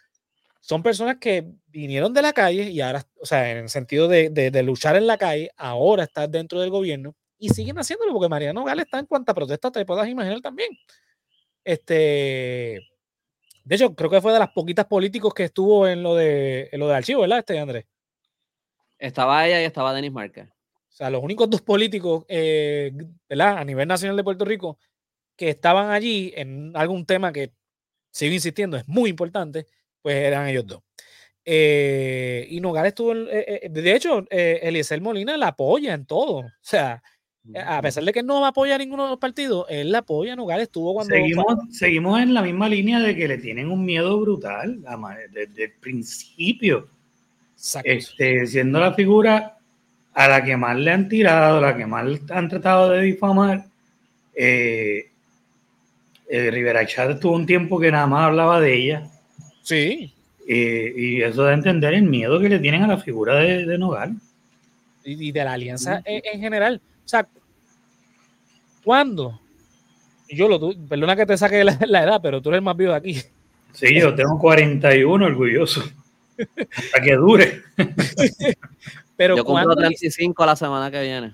son personas que vinieron de la calle y ahora, o sea, en el sentido de, de, luchar en la calle, ahora están dentro del gobierno y siguen haciéndolo porque Mariano Gales está en cuanta protesta te puedas imaginar también. Este, de hecho, creo que fue de las poquitas políticos que estuvo en lo de, en lo de archivo, ¿verdad, este Andrés? Estaba ella y estaba Denis Márquez. O sea, los únicos dos políticos, eh, ¿verdad? A nivel nacional de Puerto Rico que estaban allí en algún tema que sigo insistiendo, es muy importante, pues eran ellos dos. Eh, y Nogales estuvo, eh, eh, de hecho, Eliezer Molina la apoya en todo. O sea, a pesar de que no va a apoyar ninguno de los partidos, él la apoya. Nogales estuvo cuando. Seguimos, seguimos en la misma línea de que le tienen un miedo brutal desde el principio. Este, siendo la figura a la que más le han tirado, la que más han tratado de difamar. Eh, Rivera Chat tuvo un tiempo que nada más hablaba de ella Sí. y eso da a entender el miedo que le tienen a la figura de, de Nogal. Y, de la alianza en, general. O sea, ¿cuándo? Yo lo, perdona que te saque la, edad, pero tú eres el más vivo de aquí. Sí, yo tengo 41, orgulloso. Para que dure. pero yo cumplo 35 la semana que viene.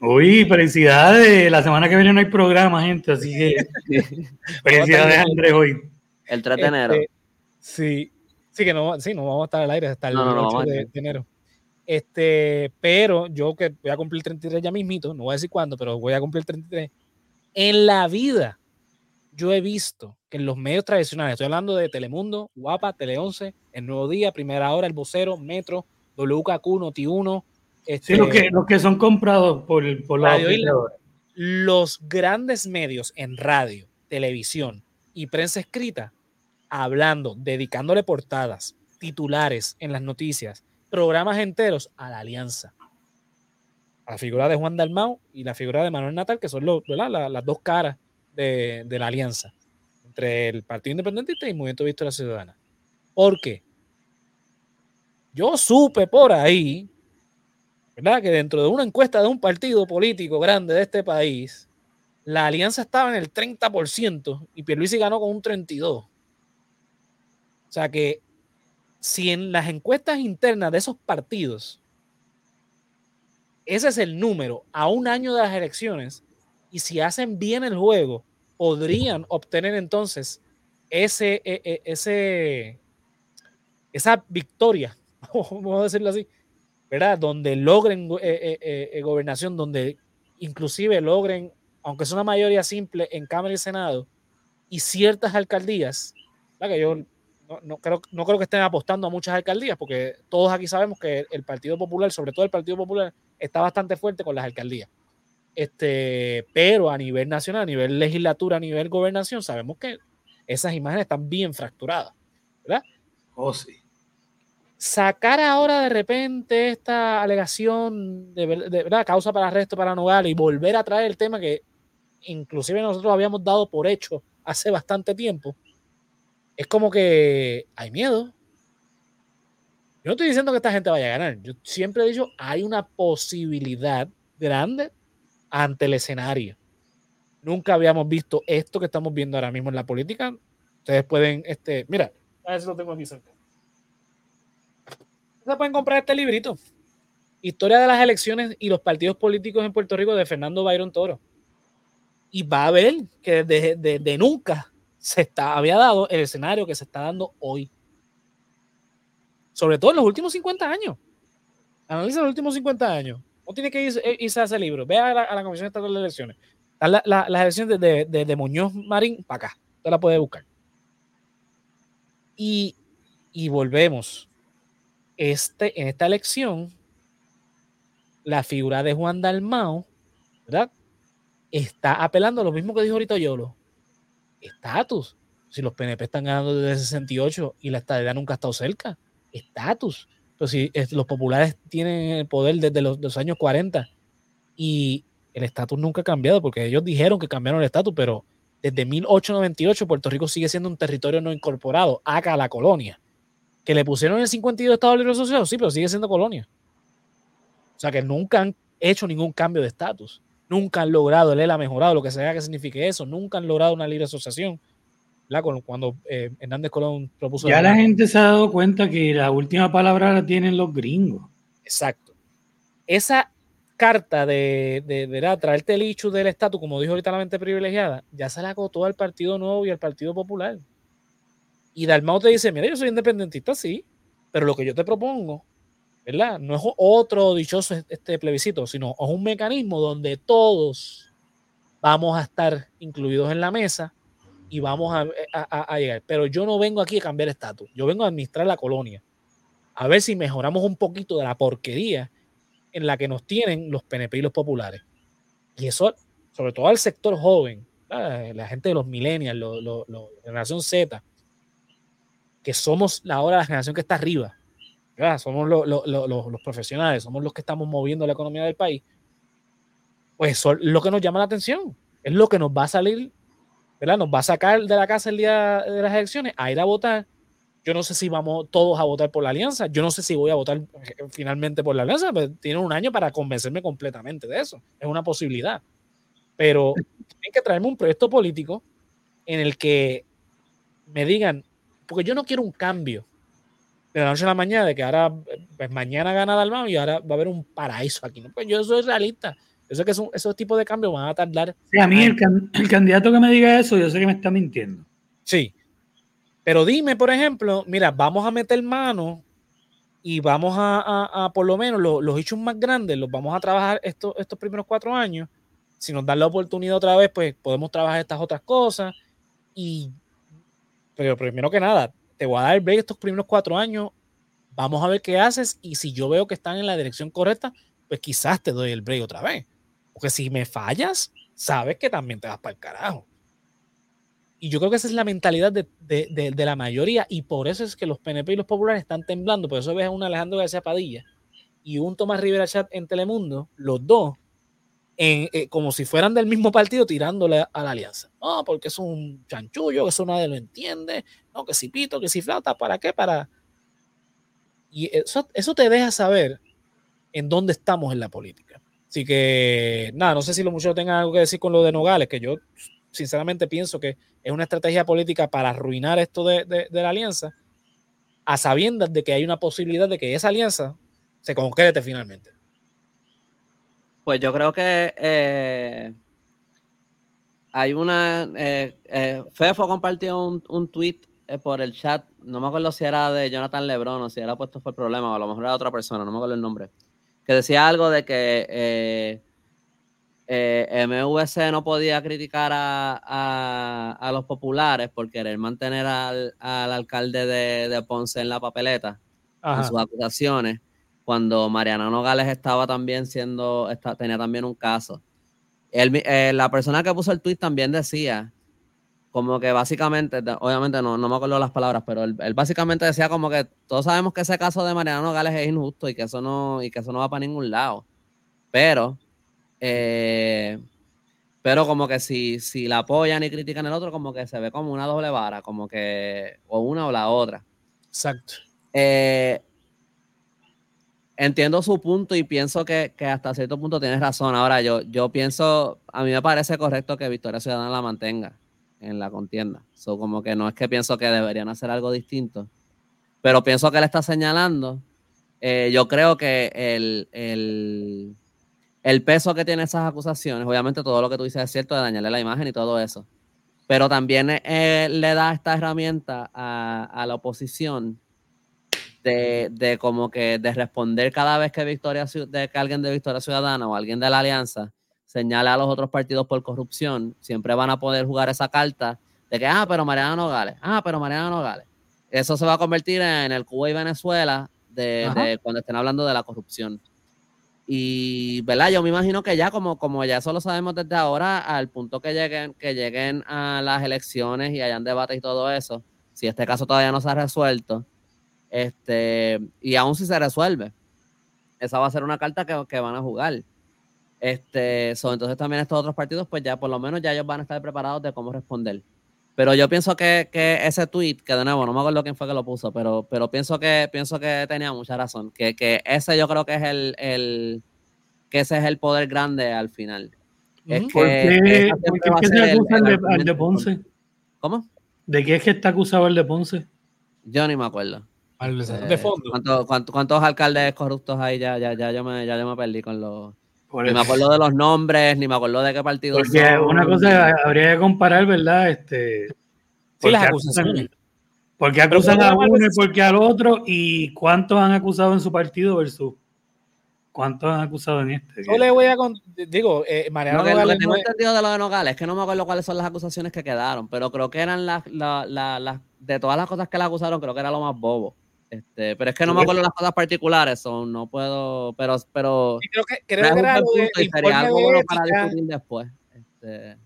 Uy, felicidades. La semana que viene no hay programa, gente, así que felicidades, Andrés, hoy. El 3 de enero. Este, Sí, sí que no, sí, no vamos a estar al aire hasta el 8 de, enero. Este, pero yo que voy a cumplir 33 ya mismito, no voy a decir cuándo, pero voy a cumplir 33. En la vida, yo he visto que en los medios tradicionales, estoy hablando de Telemundo, Guapa, Tele 11, El Nuevo Día, Primera Hora, El Vocero, Metro, WKQ, Noti1. Este, sí, los que, los que son comprados por, por la Los grandes medios en radio, televisión y prensa escrita hablando, dedicándole portadas, titulares en las noticias, programas enteros a la alianza. A la figura de Juan Dalmau y la figura de Manuel Natal, que son las dos caras de, la alianza entre el Partido Independentista y el Movimiento Victoria Ciudadana. ¿Por qué? Yo supe por ahí, ¿verdad? Que dentro de una encuesta de un partido político grande de este país, la alianza estaba en el 30% y Pierluisi ganó con un 32%. O sea que si en las encuestas internas de esos partidos, ese es el número a un año de las elecciones, y si hacen bien el juego, podrían obtener entonces ese, e, e, ese, esa victoria, vamos a decirlo así, ¿verdad? Donde logren eh, eh, gobernación, donde inclusive logren, aunque es una mayoría simple en Cámara y Senado, y ciertas alcaldías, que yo no, creo, no creo que estén apostando a muchas alcaldías, porque todos aquí sabemos que el Partido Popular, sobre todo el Partido Popular, está bastante fuerte con las alcaldías. Este, pero a nivel nacional, a nivel legislatura, a nivel gobernación, sabemos que esas imágenes están bien fracturadas, ¿verdad? Oh, sí. Sacar ahora de repente esta alegación de, verdad causa para arresto para Nogales y volver a traer el tema que inclusive nosotros habíamos dado por hecho hace bastante tiempo, es como que hay miedo. Yo no estoy diciendo que esta gente vaya a ganar. Yo siempre he dicho, hay una posibilidad grande ante el escenario. Nunca habíamos visto esto que estamos viendo ahora mismo en la política. Ustedes pueden, este, mira, a ver si lo tengo aquí cerca. Ustedes pueden comprar este librito. Historia de las elecciones y los partidos políticos en Puerto Rico de Fernando Byron Toro. Y va a ver que desde de nunca se está, había dado el escenario que se está dando hoy. Sobre todo en los últimos 50 años. Analiza los últimos 50 años. No tiene que irse, a ese libro. Ve a la, Comisión Estatal de Elecciones. las la, elecciones de, de, Muñoz Marín para acá. Usted la puede buscar. Y, y volvemos. Este, en esta elección, la figura de Juan Dalmao, ¿verdad? Está apelando a lo mismo que dijo ahorita Yolo. Estatus. Si los PNP están ganando desde 68 y la estadía nunca ha estado cerca. Estatus. Pero si los populares tienen el poder desde los, los años 40 y el estatus nunca ha cambiado, porque ellos dijeron que cambiaron el estatus, pero desde 1898 Puerto Rico sigue siendo un territorio no incorporado, acá la colonia. Que le pusieron el 52 Estado Libre Asociado, sí, pero sigue siendo colonia. O sea que nunca han hecho ningún cambio de estatus. Nunca han logrado, el ha mejorado, lo que sea que signifique eso. Nunca han logrado una libre asociación. Cuando eh, Hernández Colón propuso. Ya la gente se ha dado cuenta que la última palabra la tienen los gringos. Exacto. Esa carta de, de, traerte el hecho del estatus, como dijo ahorita la mente privilegiada, ya se la acotó al Partido Nuevo y al Partido Popular. Y Dalmau te dice, mira, yo soy independentista, sí, pero lo que yo te propongo, ¿verdad? No es otro dichoso este plebiscito, sino es un mecanismo donde todos vamos a estar incluidos en la mesa y vamos a, a llegar. Pero yo no vengo aquí a cambiar estatus, yo vengo a administrar la colonia. A ver si mejoramos un poquito de la porquería en la que nos tienen los PNP y los populares. Y eso, sobre todo al sector joven, la gente de los millennials, la generación Z, que somos ahora la generación que está arriba, somos los profesionales, somos los que estamos moviendo la economía del país, pues eso es lo que nos llama la atención, es lo que nos va a salir, ¿verdad? Nos va a sacar de la casa el día de las elecciones a ir a votar yo no sé si vamos todos a votar por la alianza. Yo no sé si voy a votar eh, finalmente por la alianza. Pero tienen un año para convencerme completamente de eso. Es una posibilidad. Pero tienen que traerme un proyecto político en el que me digan, porque yo no quiero un cambio de la noche a la mañana, de que ahora, pues mañana gana Dalmau y ahora va a haber un paraíso aquí. ¿no? Pues yo soy realista. Yo sé que esos tipos de cambios van a tardar. Sí, a mí el, el, candidato que me diga eso, yo sé que me está mintiendo. Sí, pero dime, por ejemplo, mira, vamos a meter mano y vamos a, por lo menos los, hechos más grandes, los vamos a trabajar estos, estos primeros cuatro años. Si nos dan la oportunidad otra vez, pues podemos trabajar estas otras cosas. Y, pero primero que nada, te voy a dar el break estos primeros cuatro años. Vamos a ver qué haces. Y si yo veo que están en la dirección correcta, pues quizás te doy el break otra vez. Porque si me fallas, sabes que también te vas para el carajo. Y yo creo que esa es la mentalidad de, de, de, la mayoría y por eso es que los PNP y los populares están temblando. Por eso ves a un Alejandro García Padilla y un Tomás Rivera Chat en Telemundo, los dos, en, eh, como si fueran del mismo partido tirándole a, la alianza. No, porque es un chanchullo, que eso nadie lo entiende. No, que si pito, que si flauta, ¿para qué? Para... Y eso, eso te deja saber en dónde estamos en la política. Así que, nada, no sé si los muchachos tengan algo que decir con lo de Nogales, que yo sinceramente pienso que es una estrategia política para arruinar esto de, la alianza, a sabiendas de que hay una posibilidad de que esa alianza se concrete finalmente. Pues yo creo que eh, hay una. Eh, eh, Fefo compartió un, un tweet por el chat. No me acuerdo si era de Jonathan Lebron o si era puesto por el problema, o a lo mejor era otra persona, no me acuerdo el nombre. Que decía algo de que eh, MVC no podía criticar a, los populares por querer mantener al, alcalde de, Ponce en la papeleta en sus acusaciones, cuando Mariana Nogales estaba también siendo, tenía también un caso. Eh, la persona que puso el tweet también decía, como que básicamente, obviamente no, no me acuerdo las palabras, pero él, básicamente decía como que todos sabemos que ese caso de Mariana Nogales es injusto y que eso no, y que eso no va para ningún lado. Pero eh, pero como que si, si la apoyan y critican el otro, como que se ve como una doble vara, como que o una o la otra. Exacto. Eh, entiendo su punto y pienso que, hasta cierto punto tienes razón. Ahora, yo, yo pienso, a mí me parece correcto que Victoria Ciudadana la mantenga en la contienda. So, como que no es que pienso que deberían hacer algo distinto, pero pienso que le está señalando. Eh, yo creo que el, el el peso que tiene esas acusaciones, obviamente todo lo que tú dices es cierto de dañarle la imagen y todo eso, pero también eh, le da esta herramienta a, la oposición de, como que de responder cada vez que Victoria de que alguien de Victoria Ciudadana o alguien de la Alianza señale a los otros partidos por corrupción, siempre van a poder jugar esa carta de que, ah, pero Mariana Nogales, ah, pero Mariana Nogales. Eso se va a convertir en el Cuba y Venezuela de, cuando estén hablando de la corrupción. Y, ¿verdad? Yo me imagino que ya, como, como ya eso lo sabemos desde ahora, al punto que lleguen, que lleguen a las elecciones y hayan debates y todo eso, si este caso todavía no se ha resuelto, este, y aún si se resuelve, esa va a ser una carta que, que van a jugar. Este, entonces también estos otros partidos, pues ya por lo menos ya ellos van a estar preparados de cómo responder. Pero yo pienso que, que, ese tweet, que de nuevo, no me acuerdo quién fue que lo puso, pero, pero pienso que pienso que tenía mucha razón. Que, que ese yo creo que es el, el, que ese es el poder grande al final. Es ¿Por qué, se acusa el, de, Ponce? ¿Cómo? ¿De qué es que está acusado el de Ponce? Yo ni me acuerdo. De eh, fondo. ¿cuántos, cuántos, alcaldes corruptos hay? Ya, ya, ya, yo me, ya yo me perdí con los ni me acuerdo de los nombres, ni me acuerdo de qué partido Porque una cosa habría que comparar, ¿verdad? Este, sí, las acusaciones. Porque acusan a uno y porque al otro, y cuántos han acusado en su partido versus cuántos han acusado en este. Yo le voy a. Digo, eh, Mariano Lo que, Nogales tengo entendido de lo de Nogales es que no me acuerdo cuáles son las acusaciones que quedaron, pero creo que eran las. las de todas las cosas que le acusaron, creo que era lo más bobo. Este, pero es que no me acuerdo las cosas particulares, son no puedo, pero, pero creo que, creo que era lo de algo bueno para discutir después. Este,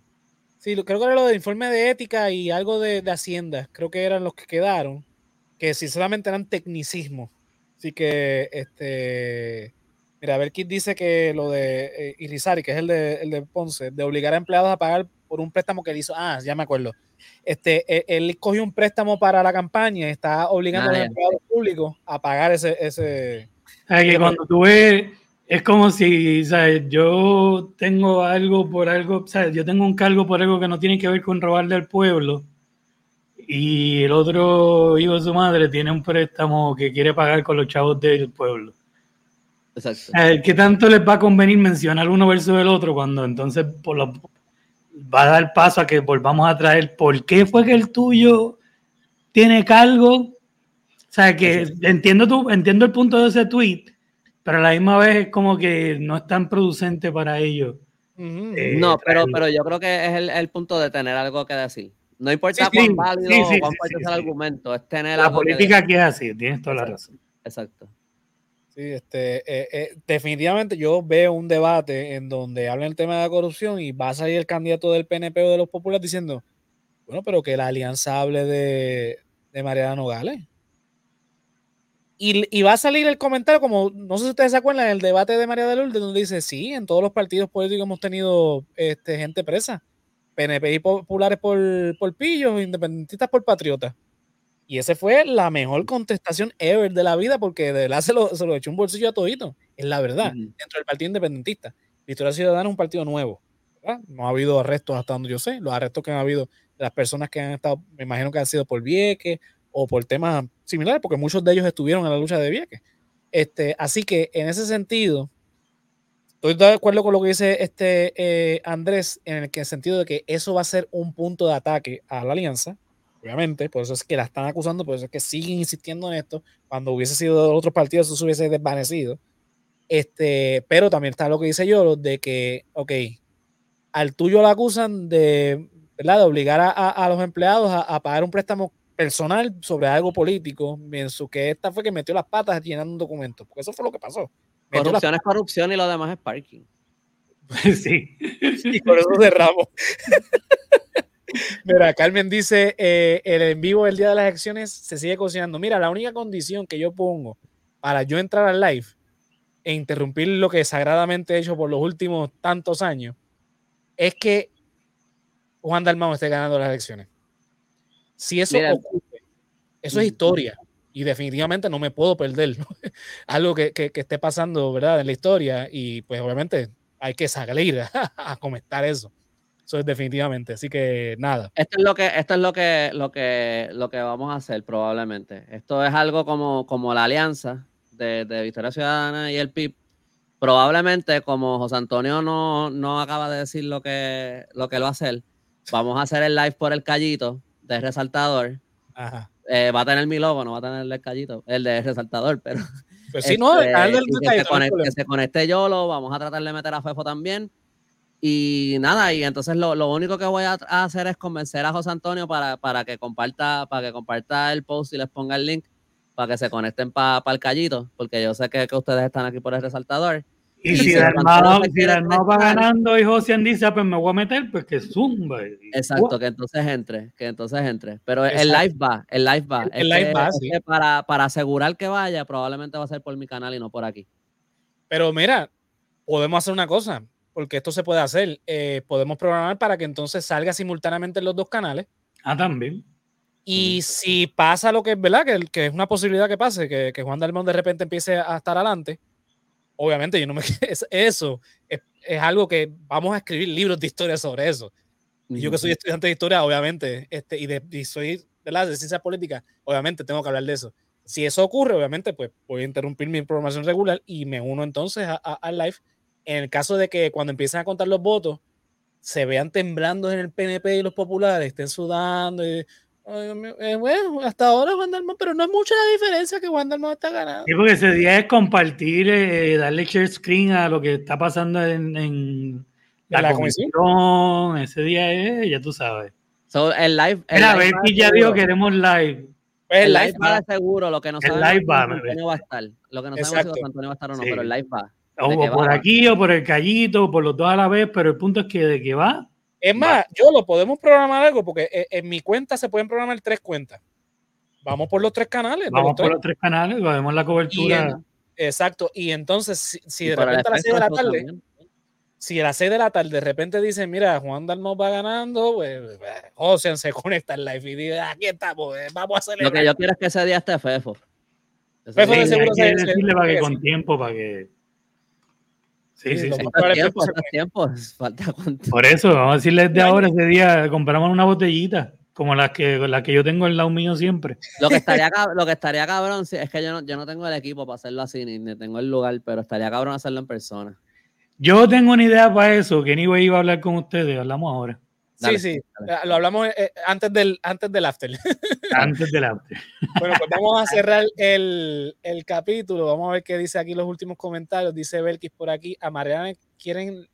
sí, creo que era lo del informe de ética y algo de, de, Hacienda, creo que eran los que quedaron, que sinceramente eran tecnicismos. Así que, este, mira, a ver quién dice que lo de eh, Irizarry, que es el de, el de Ponce, de obligar a empleados a pagar por un préstamo que él hizo. Ah, ya me acuerdo este, e, él, cogió un préstamo para la campaña y está obligando a los empleados públicos a pagar ese... ese que cuando tú ves, es como si, ¿sabes? Yo tengo algo por algo, ¿sabes? Yo tengo un cargo por algo que no tiene que ver con robarle al pueblo y el otro hijo de su madre tiene un préstamo que quiere pagar con los chavos del pueblo. Exacto. ¿Qué tanto les va a convenir mencionar uno versus el otro cuando entonces por lo, va a dar paso a que volvamos a traer por qué fue que el tuyo tiene cargo. O sea, que entiendo, tu, entiendo el punto de ese tweet, pero a la misma vez es como que no es tan producente para ellos. Eh, no, pero, pero yo creo que es el, punto de tener algo que decir. No importa cuán válido o cuán fuerte es el argumento, es tener La política que, es así, tienes toda la razón. Exacto. Sí, este, eh, eh, definitivamente yo veo un debate en donde hablan el tema de la corrupción y va a salir el candidato del PNP o de los populares diciendo, bueno, pero que la alianza hable de, de Mariana Nogales. Y, va a salir el comentario, como no sé si ustedes se acuerdan, el debate de María de Lourdes, donde dice, sí, en todos los partidos políticos hemos tenido este, gente presa. PNP y populares por, por pillos, independentistas por patriotas. Y esa fue la mejor contestación ever de la vida, porque de verdad se lo, se lo echó un bolsillo a todito. Es la verdad, dentro del Partido Independentista. Victoria Ciudadana es un partido nuevo. No ha habido arrestos hasta donde yo sé. Los arrestos que han habido las personas que han estado, me imagino que han sido por Vieques o por temas similares, porque muchos de ellos estuvieron en la lucha de Vieques. Este, así que en ese sentido, estoy de acuerdo con lo que dice este eh, Andrés, en el, que, en el sentido de que eso va a ser un punto de ataque a la alianza obviamente, por eso es que la están acusando, por eso es que siguen insistiendo en esto. Cuando hubiese sido de otros partidos, eso se hubiese desvanecido. Este, pero también está lo que dice yo, de que, ok, al tuyo lo acusan de, ¿verdad? de obligar a, a, los empleados a, pagar un préstamo personal sobre algo político, mientras que esta fue que metió las patas llenando un documento, porque eso fue lo que pasó. corrupción es corrupción y lo demás es parking. sí. Y por eso cerramos. Mira, Carmen dice, eh, el en vivo del día de las elecciones se sigue cocinando. Mira, la única condición que yo pongo para yo entrar al live e interrumpir lo que sagradamente he hecho por los últimos tantos años es que Juan Dalmau esté ganando las elecciones. Si eso ocurre, eso es historia y definitivamente no me puedo perder algo que, que, esté pasando, ¿verdad? En la historia y pues obviamente hay que salir a comentar eso. Eso es definitivamente. Así que nada. Esto es lo que, esto es lo que, lo que, lo que vamos a hacer probablemente. Esto es algo como, como la alianza de, de Victoria Ciudadana y el PIB. Probablemente, como José Antonio no, no acaba de decir lo que, lo que lo va a hacer, vamos a hacer el live por el callito de resaltador. Ajá. Eh, va a tener mi logo, no va a tener el callito, el de resaltador, pero. Pues sí, no, este, el que, se conecte, que se conecte Yolo, vamos a tratar de meter a Fefo también Y nada, y entonces lo, lo único que voy a, hacer es convencer a José Antonio para, para, que comparta, para que comparta el post y les ponga el link para que se conecten para el callito, porque yo sé que, que, ustedes están aquí por el resaltador. Y, si, el hermano, si va ganando y José dice, ah, pues me voy a meter, pues que zumba. Exacto, que entonces entre, que entonces entre. Pero el live va, el live va. El, live va, sí. para, para asegurar que vaya, probablemente va a ser por mi canal y no por aquí. Pero mira, podemos hacer una cosa, porque esto se puede hacer. Eh, podemos programar para que entonces salga simultáneamente en los dos canales. Ah, también. Y si pasa lo que es verdad, que, que es una posibilidad que pase, que, que Juan Dalmón de repente empiece a estar adelante, obviamente yo no me eso es, es, algo que vamos a escribir libros de historia sobre eso. Y yo que soy estudiante de historia, obviamente, este, y, de, y soy ¿verdad? de ciencia política, obviamente tengo que hablar de eso. Si eso ocurre, obviamente, pues voy a interrumpir mi programación regular y me uno entonces al live. En el caso de que cuando empiecen a contar los votos, se vean temblando en el PNP y los populares, estén sudando y eh, bueno, hasta ahora Juan Dalmau, pero no es mucha la diferencia que Juan Dalmau está ganando. Sí, porque ese día es compartir, eh, darle share screen a lo que está pasando en, la, comisión. Ese día es, ya tú sabes. el live. El Mira, live ver ya dijo queremos live. Pues el, live va seguro, lo que no sabemos live va, Antonio va a estar. Lo que no sabemos si Antonio va a estar o no, pero el live va. O por aquí, o por el callito, o por los dos a la vez, pero el punto es que de que va, es más, yo lo podemos programar algo porque e, en, mi cuenta se pueden programar tres cuentas. Vamos por los tres canales. Vamos por los tres canales, vemos la cobertura. exacto. Y entonces, si, de repente a las seis de la tarde, si a las seis de la tarde de repente dicen, mira, Juan Dalmau va ganando, pues, José se conecta en live y dice, aquí estamos, eh, vamos a hacer Lo que yo quiero es que ese día esté Fefo. Fefo de seguro se, decirle para que con tiempo, para que Sí, sí, sí. Falta Por eso, vamos a decirles de ahora, ese día compramos una botellita, como las que, la que yo tengo en lado mío siempre. Lo que estaría, lo que estaría cabrón, es que yo no, yo no tengo el equipo para hacerlo así, ni, tengo el lugar, pero estaría cabrón hacerlo en persona. Yo tengo una idea para eso, que ni iba a hablar con ustedes, hablamos ahora. Sí, sí, lo hablamos eh, antes, del, antes del after. Antes del after. Bueno, pues vamos a cerrar el, el, capítulo. Vamos a ver qué dice aquí los últimos comentarios. Dice Belkis por aquí. A Mariana quieren,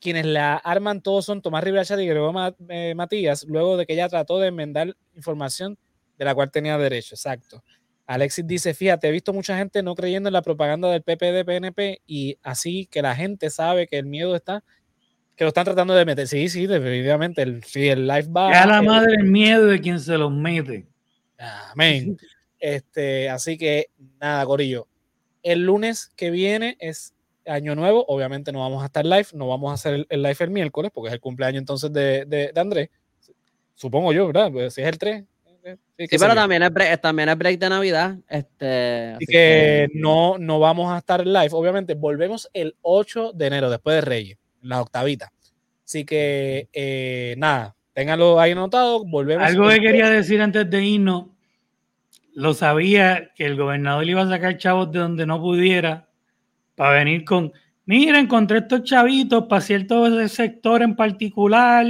quienes la arman todos son Tomás Rivera y Gregorio eh, Matías, luego de que ella trató de enmendar información de la cual tenía derecho. Exacto. Alexis dice, fíjate, he visto mucha gente no creyendo en la propaganda del PPD, PNP y así que la gente sabe que el miedo está que lo están tratando de meter. Sí, sí, definitivamente. El, sí, el live va. a la madre el miedo de quien se los mete. Amén. Este, así que nada, Corillo. El lunes que viene es año nuevo. Obviamente no vamos a estar live, no vamos a hacer el, live el miércoles porque es el cumpleaños entonces de, de, Andrés. Supongo yo, ¿verdad? Pues si es el 3. Eh, sí, pero también es, break, también es break de Navidad. Este, así que, no, no vamos a estar live. Obviamente volvemos el 8 de enero, después de Reyes la octavita. Así que eh, nada, ténganlo ahí anotado. Volvemos. Algo que quería decir antes de irnos. Lo sabía que el gobernador iba a sacar chavos de donde no pudiera para venir con, mira, encontré estos chavitos para cierto sector en particular,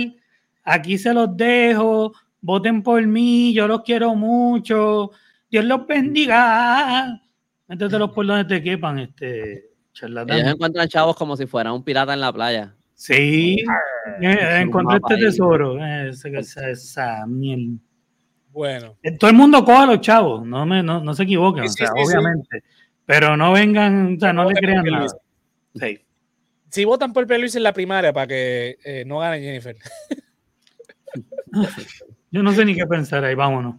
aquí se los dejo, voten por mí, yo los quiero mucho, Dios los bendiga. Métetelos por donde te quepan, este, ellos encuentran chavos como si fuera un pirata en la playa. Sí, eh, encontré este tesoro. Esa, esa, Bueno. Eh, todo el mundo coja a los chavos, no, me, no, no se equivoquen, o sea, obviamente. Pero no vengan, o sea, no, le crean nada. Sí. Si votan por Luis en la primaria para que eh, no gane Jennifer. Yo no sé ni qué pensar ahí, vámonos.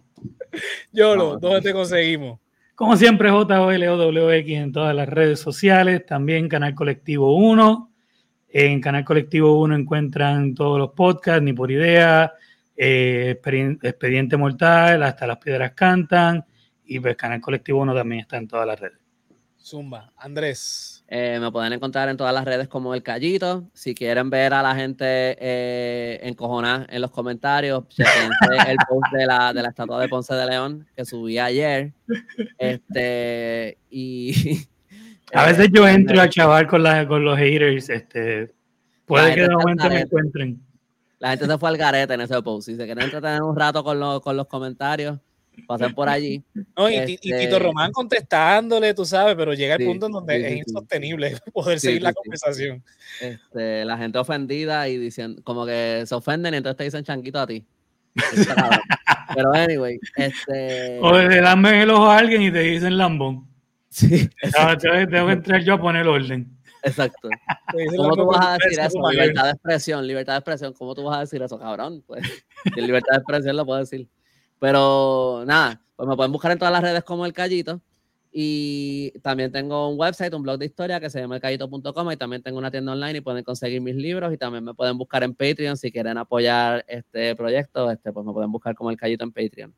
Yo lo, ¿dónde te conseguimos? Como siempre, JOLOWX en todas las redes sociales, también Canal Colectivo 1. En Canal Colectivo 1 encuentran todos los podcasts, ni por idea, eh, Expediente Mortal, hasta las piedras cantan, y pues Canal Colectivo 1 también está en todas las redes. Zumba, Andrés. Eh, me pueden encontrar en todas las redes como El Callito. Si quieren ver a la gente eh, encojonada en los comentarios, el post de la, de la estatua de Ponce de León que subí ayer. Este, y. A veces yo entro a chaval con, la, con los haters. Este, puede que de momento me encuentren. La gente se fue al garete en ese post. Si se quieren entretener un rato con, con los comentarios, pasen por allí. y, Tito este Román contestándole, tú sabes, pero llega el punto en donde es insostenible poder seguir la conversación. Este, la gente ofendida y diciendo, como que se ofenden y entonces te dicen chanquito a ti. pero anyway, este. O le dan el ojo a alguien y te dicen lambón. Sí. Tengo que entrar yo a poner orden. Exacto. ¿Cómo tú vas a decir eso? Libertad de expresión, libertad de expresión. ¿Cómo tú vas a decir eso, cabrón? Pues, libertad de expresión lo puedo decir. Pero nada, pues me pueden buscar en todas las redes como El Callito. Y también tengo un website, un blog de historia que se llama elcallito.com y también tengo una tienda online y pueden conseguir mis libros y también me pueden buscar en Patreon si quieren apoyar este proyecto, este, pues me pueden buscar como El Callito en Patreon.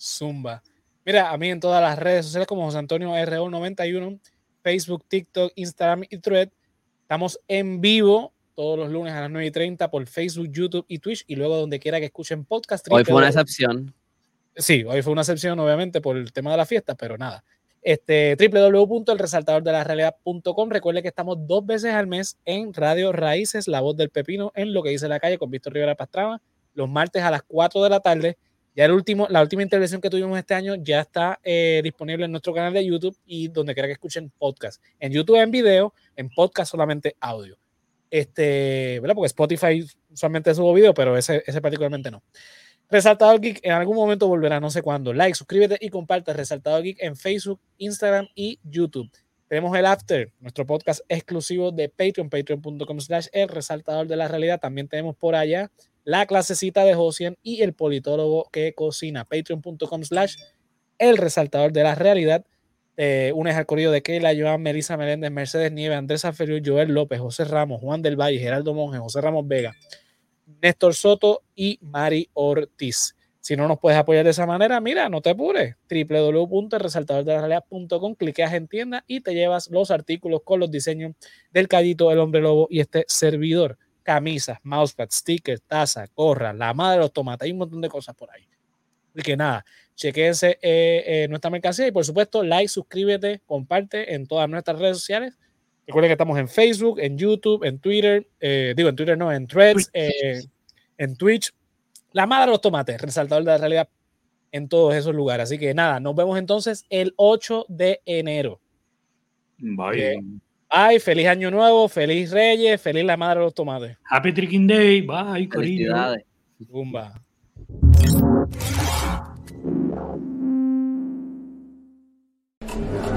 Zumba. Mira, a mí en todas las redes sociales como José Antonio RO91, Facebook, TikTok, Instagram y Thread. Estamos en vivo todos los lunes a las 9 y 30 por Facebook, YouTube y Twitch y luego donde quiera que escuchen podcast. Hoy fue una excepción. Sí, hoy fue una excepción obviamente por el tema de la fiesta, pero nada. Este, www.elresaltadordelarealidad.com. Recuerde que estamos dos veces al mes en Radio Raíces, La Voz del Pepino, en Lo que dice la calle con Víctor Rivera Pastrama, los martes a las 4 de la tarde ya el último, la última intervención que tuvimos este año ya está eh, disponible en nuestro canal de YouTube y donde quiera que escuchen podcast. En YouTube en video, en podcast solamente audio. Este, ¿verdad? Porque Spotify usualmente subo video, pero ese, ese particularmente no. Resaltador Geek en algún momento volverá, no sé cuándo. Like, suscríbete y comparte Resaltador Geek en Facebook, Instagram y YouTube. Tenemos el After, nuestro podcast exclusivo de Patreon, patreon.com slash el resaltador de la realidad. También tenemos por allá la clasecita de Josian y el politólogo que cocina. Patreon.com slash el resaltador de la realidad. Eh, unes al corrido de Keila, Joan, Melissa Meléndez, Mercedes Nieve, Andrés Aferio, Joel López, José Ramos, Juan del Valle, Geraldo Monge, José Ramos Vega, Néstor Soto y Mari Ortiz. Si no nos puedes apoyar de esa manera, mira, no te apures. www.resaltadordelarealidad.com, cliqueas en tienda y te llevas los artículos con los diseños del Callito, el Hombre Lobo y este servidor camisas, mousepads, stickers, taza, gorra, la madre de los tomates, hay un montón de cosas por ahí. Así que nada, chequense eh, eh, nuestra mercancía y por supuesto, like, suscríbete, comparte en todas nuestras redes sociales. Recuerden que estamos en Facebook, en YouTube, en Twitter, eh, digo en Twitter no, en Threads, en Twitch. La madre de los tomates, resaltador de la realidad en todos esos lugares. Así que nada, nos vemos entonces el 8 de enero. Bye. Ay, feliz año nuevo, feliz Reyes, feliz la madre de los tomates. Happy Tricking Day, bye, Felicidades. Bumba.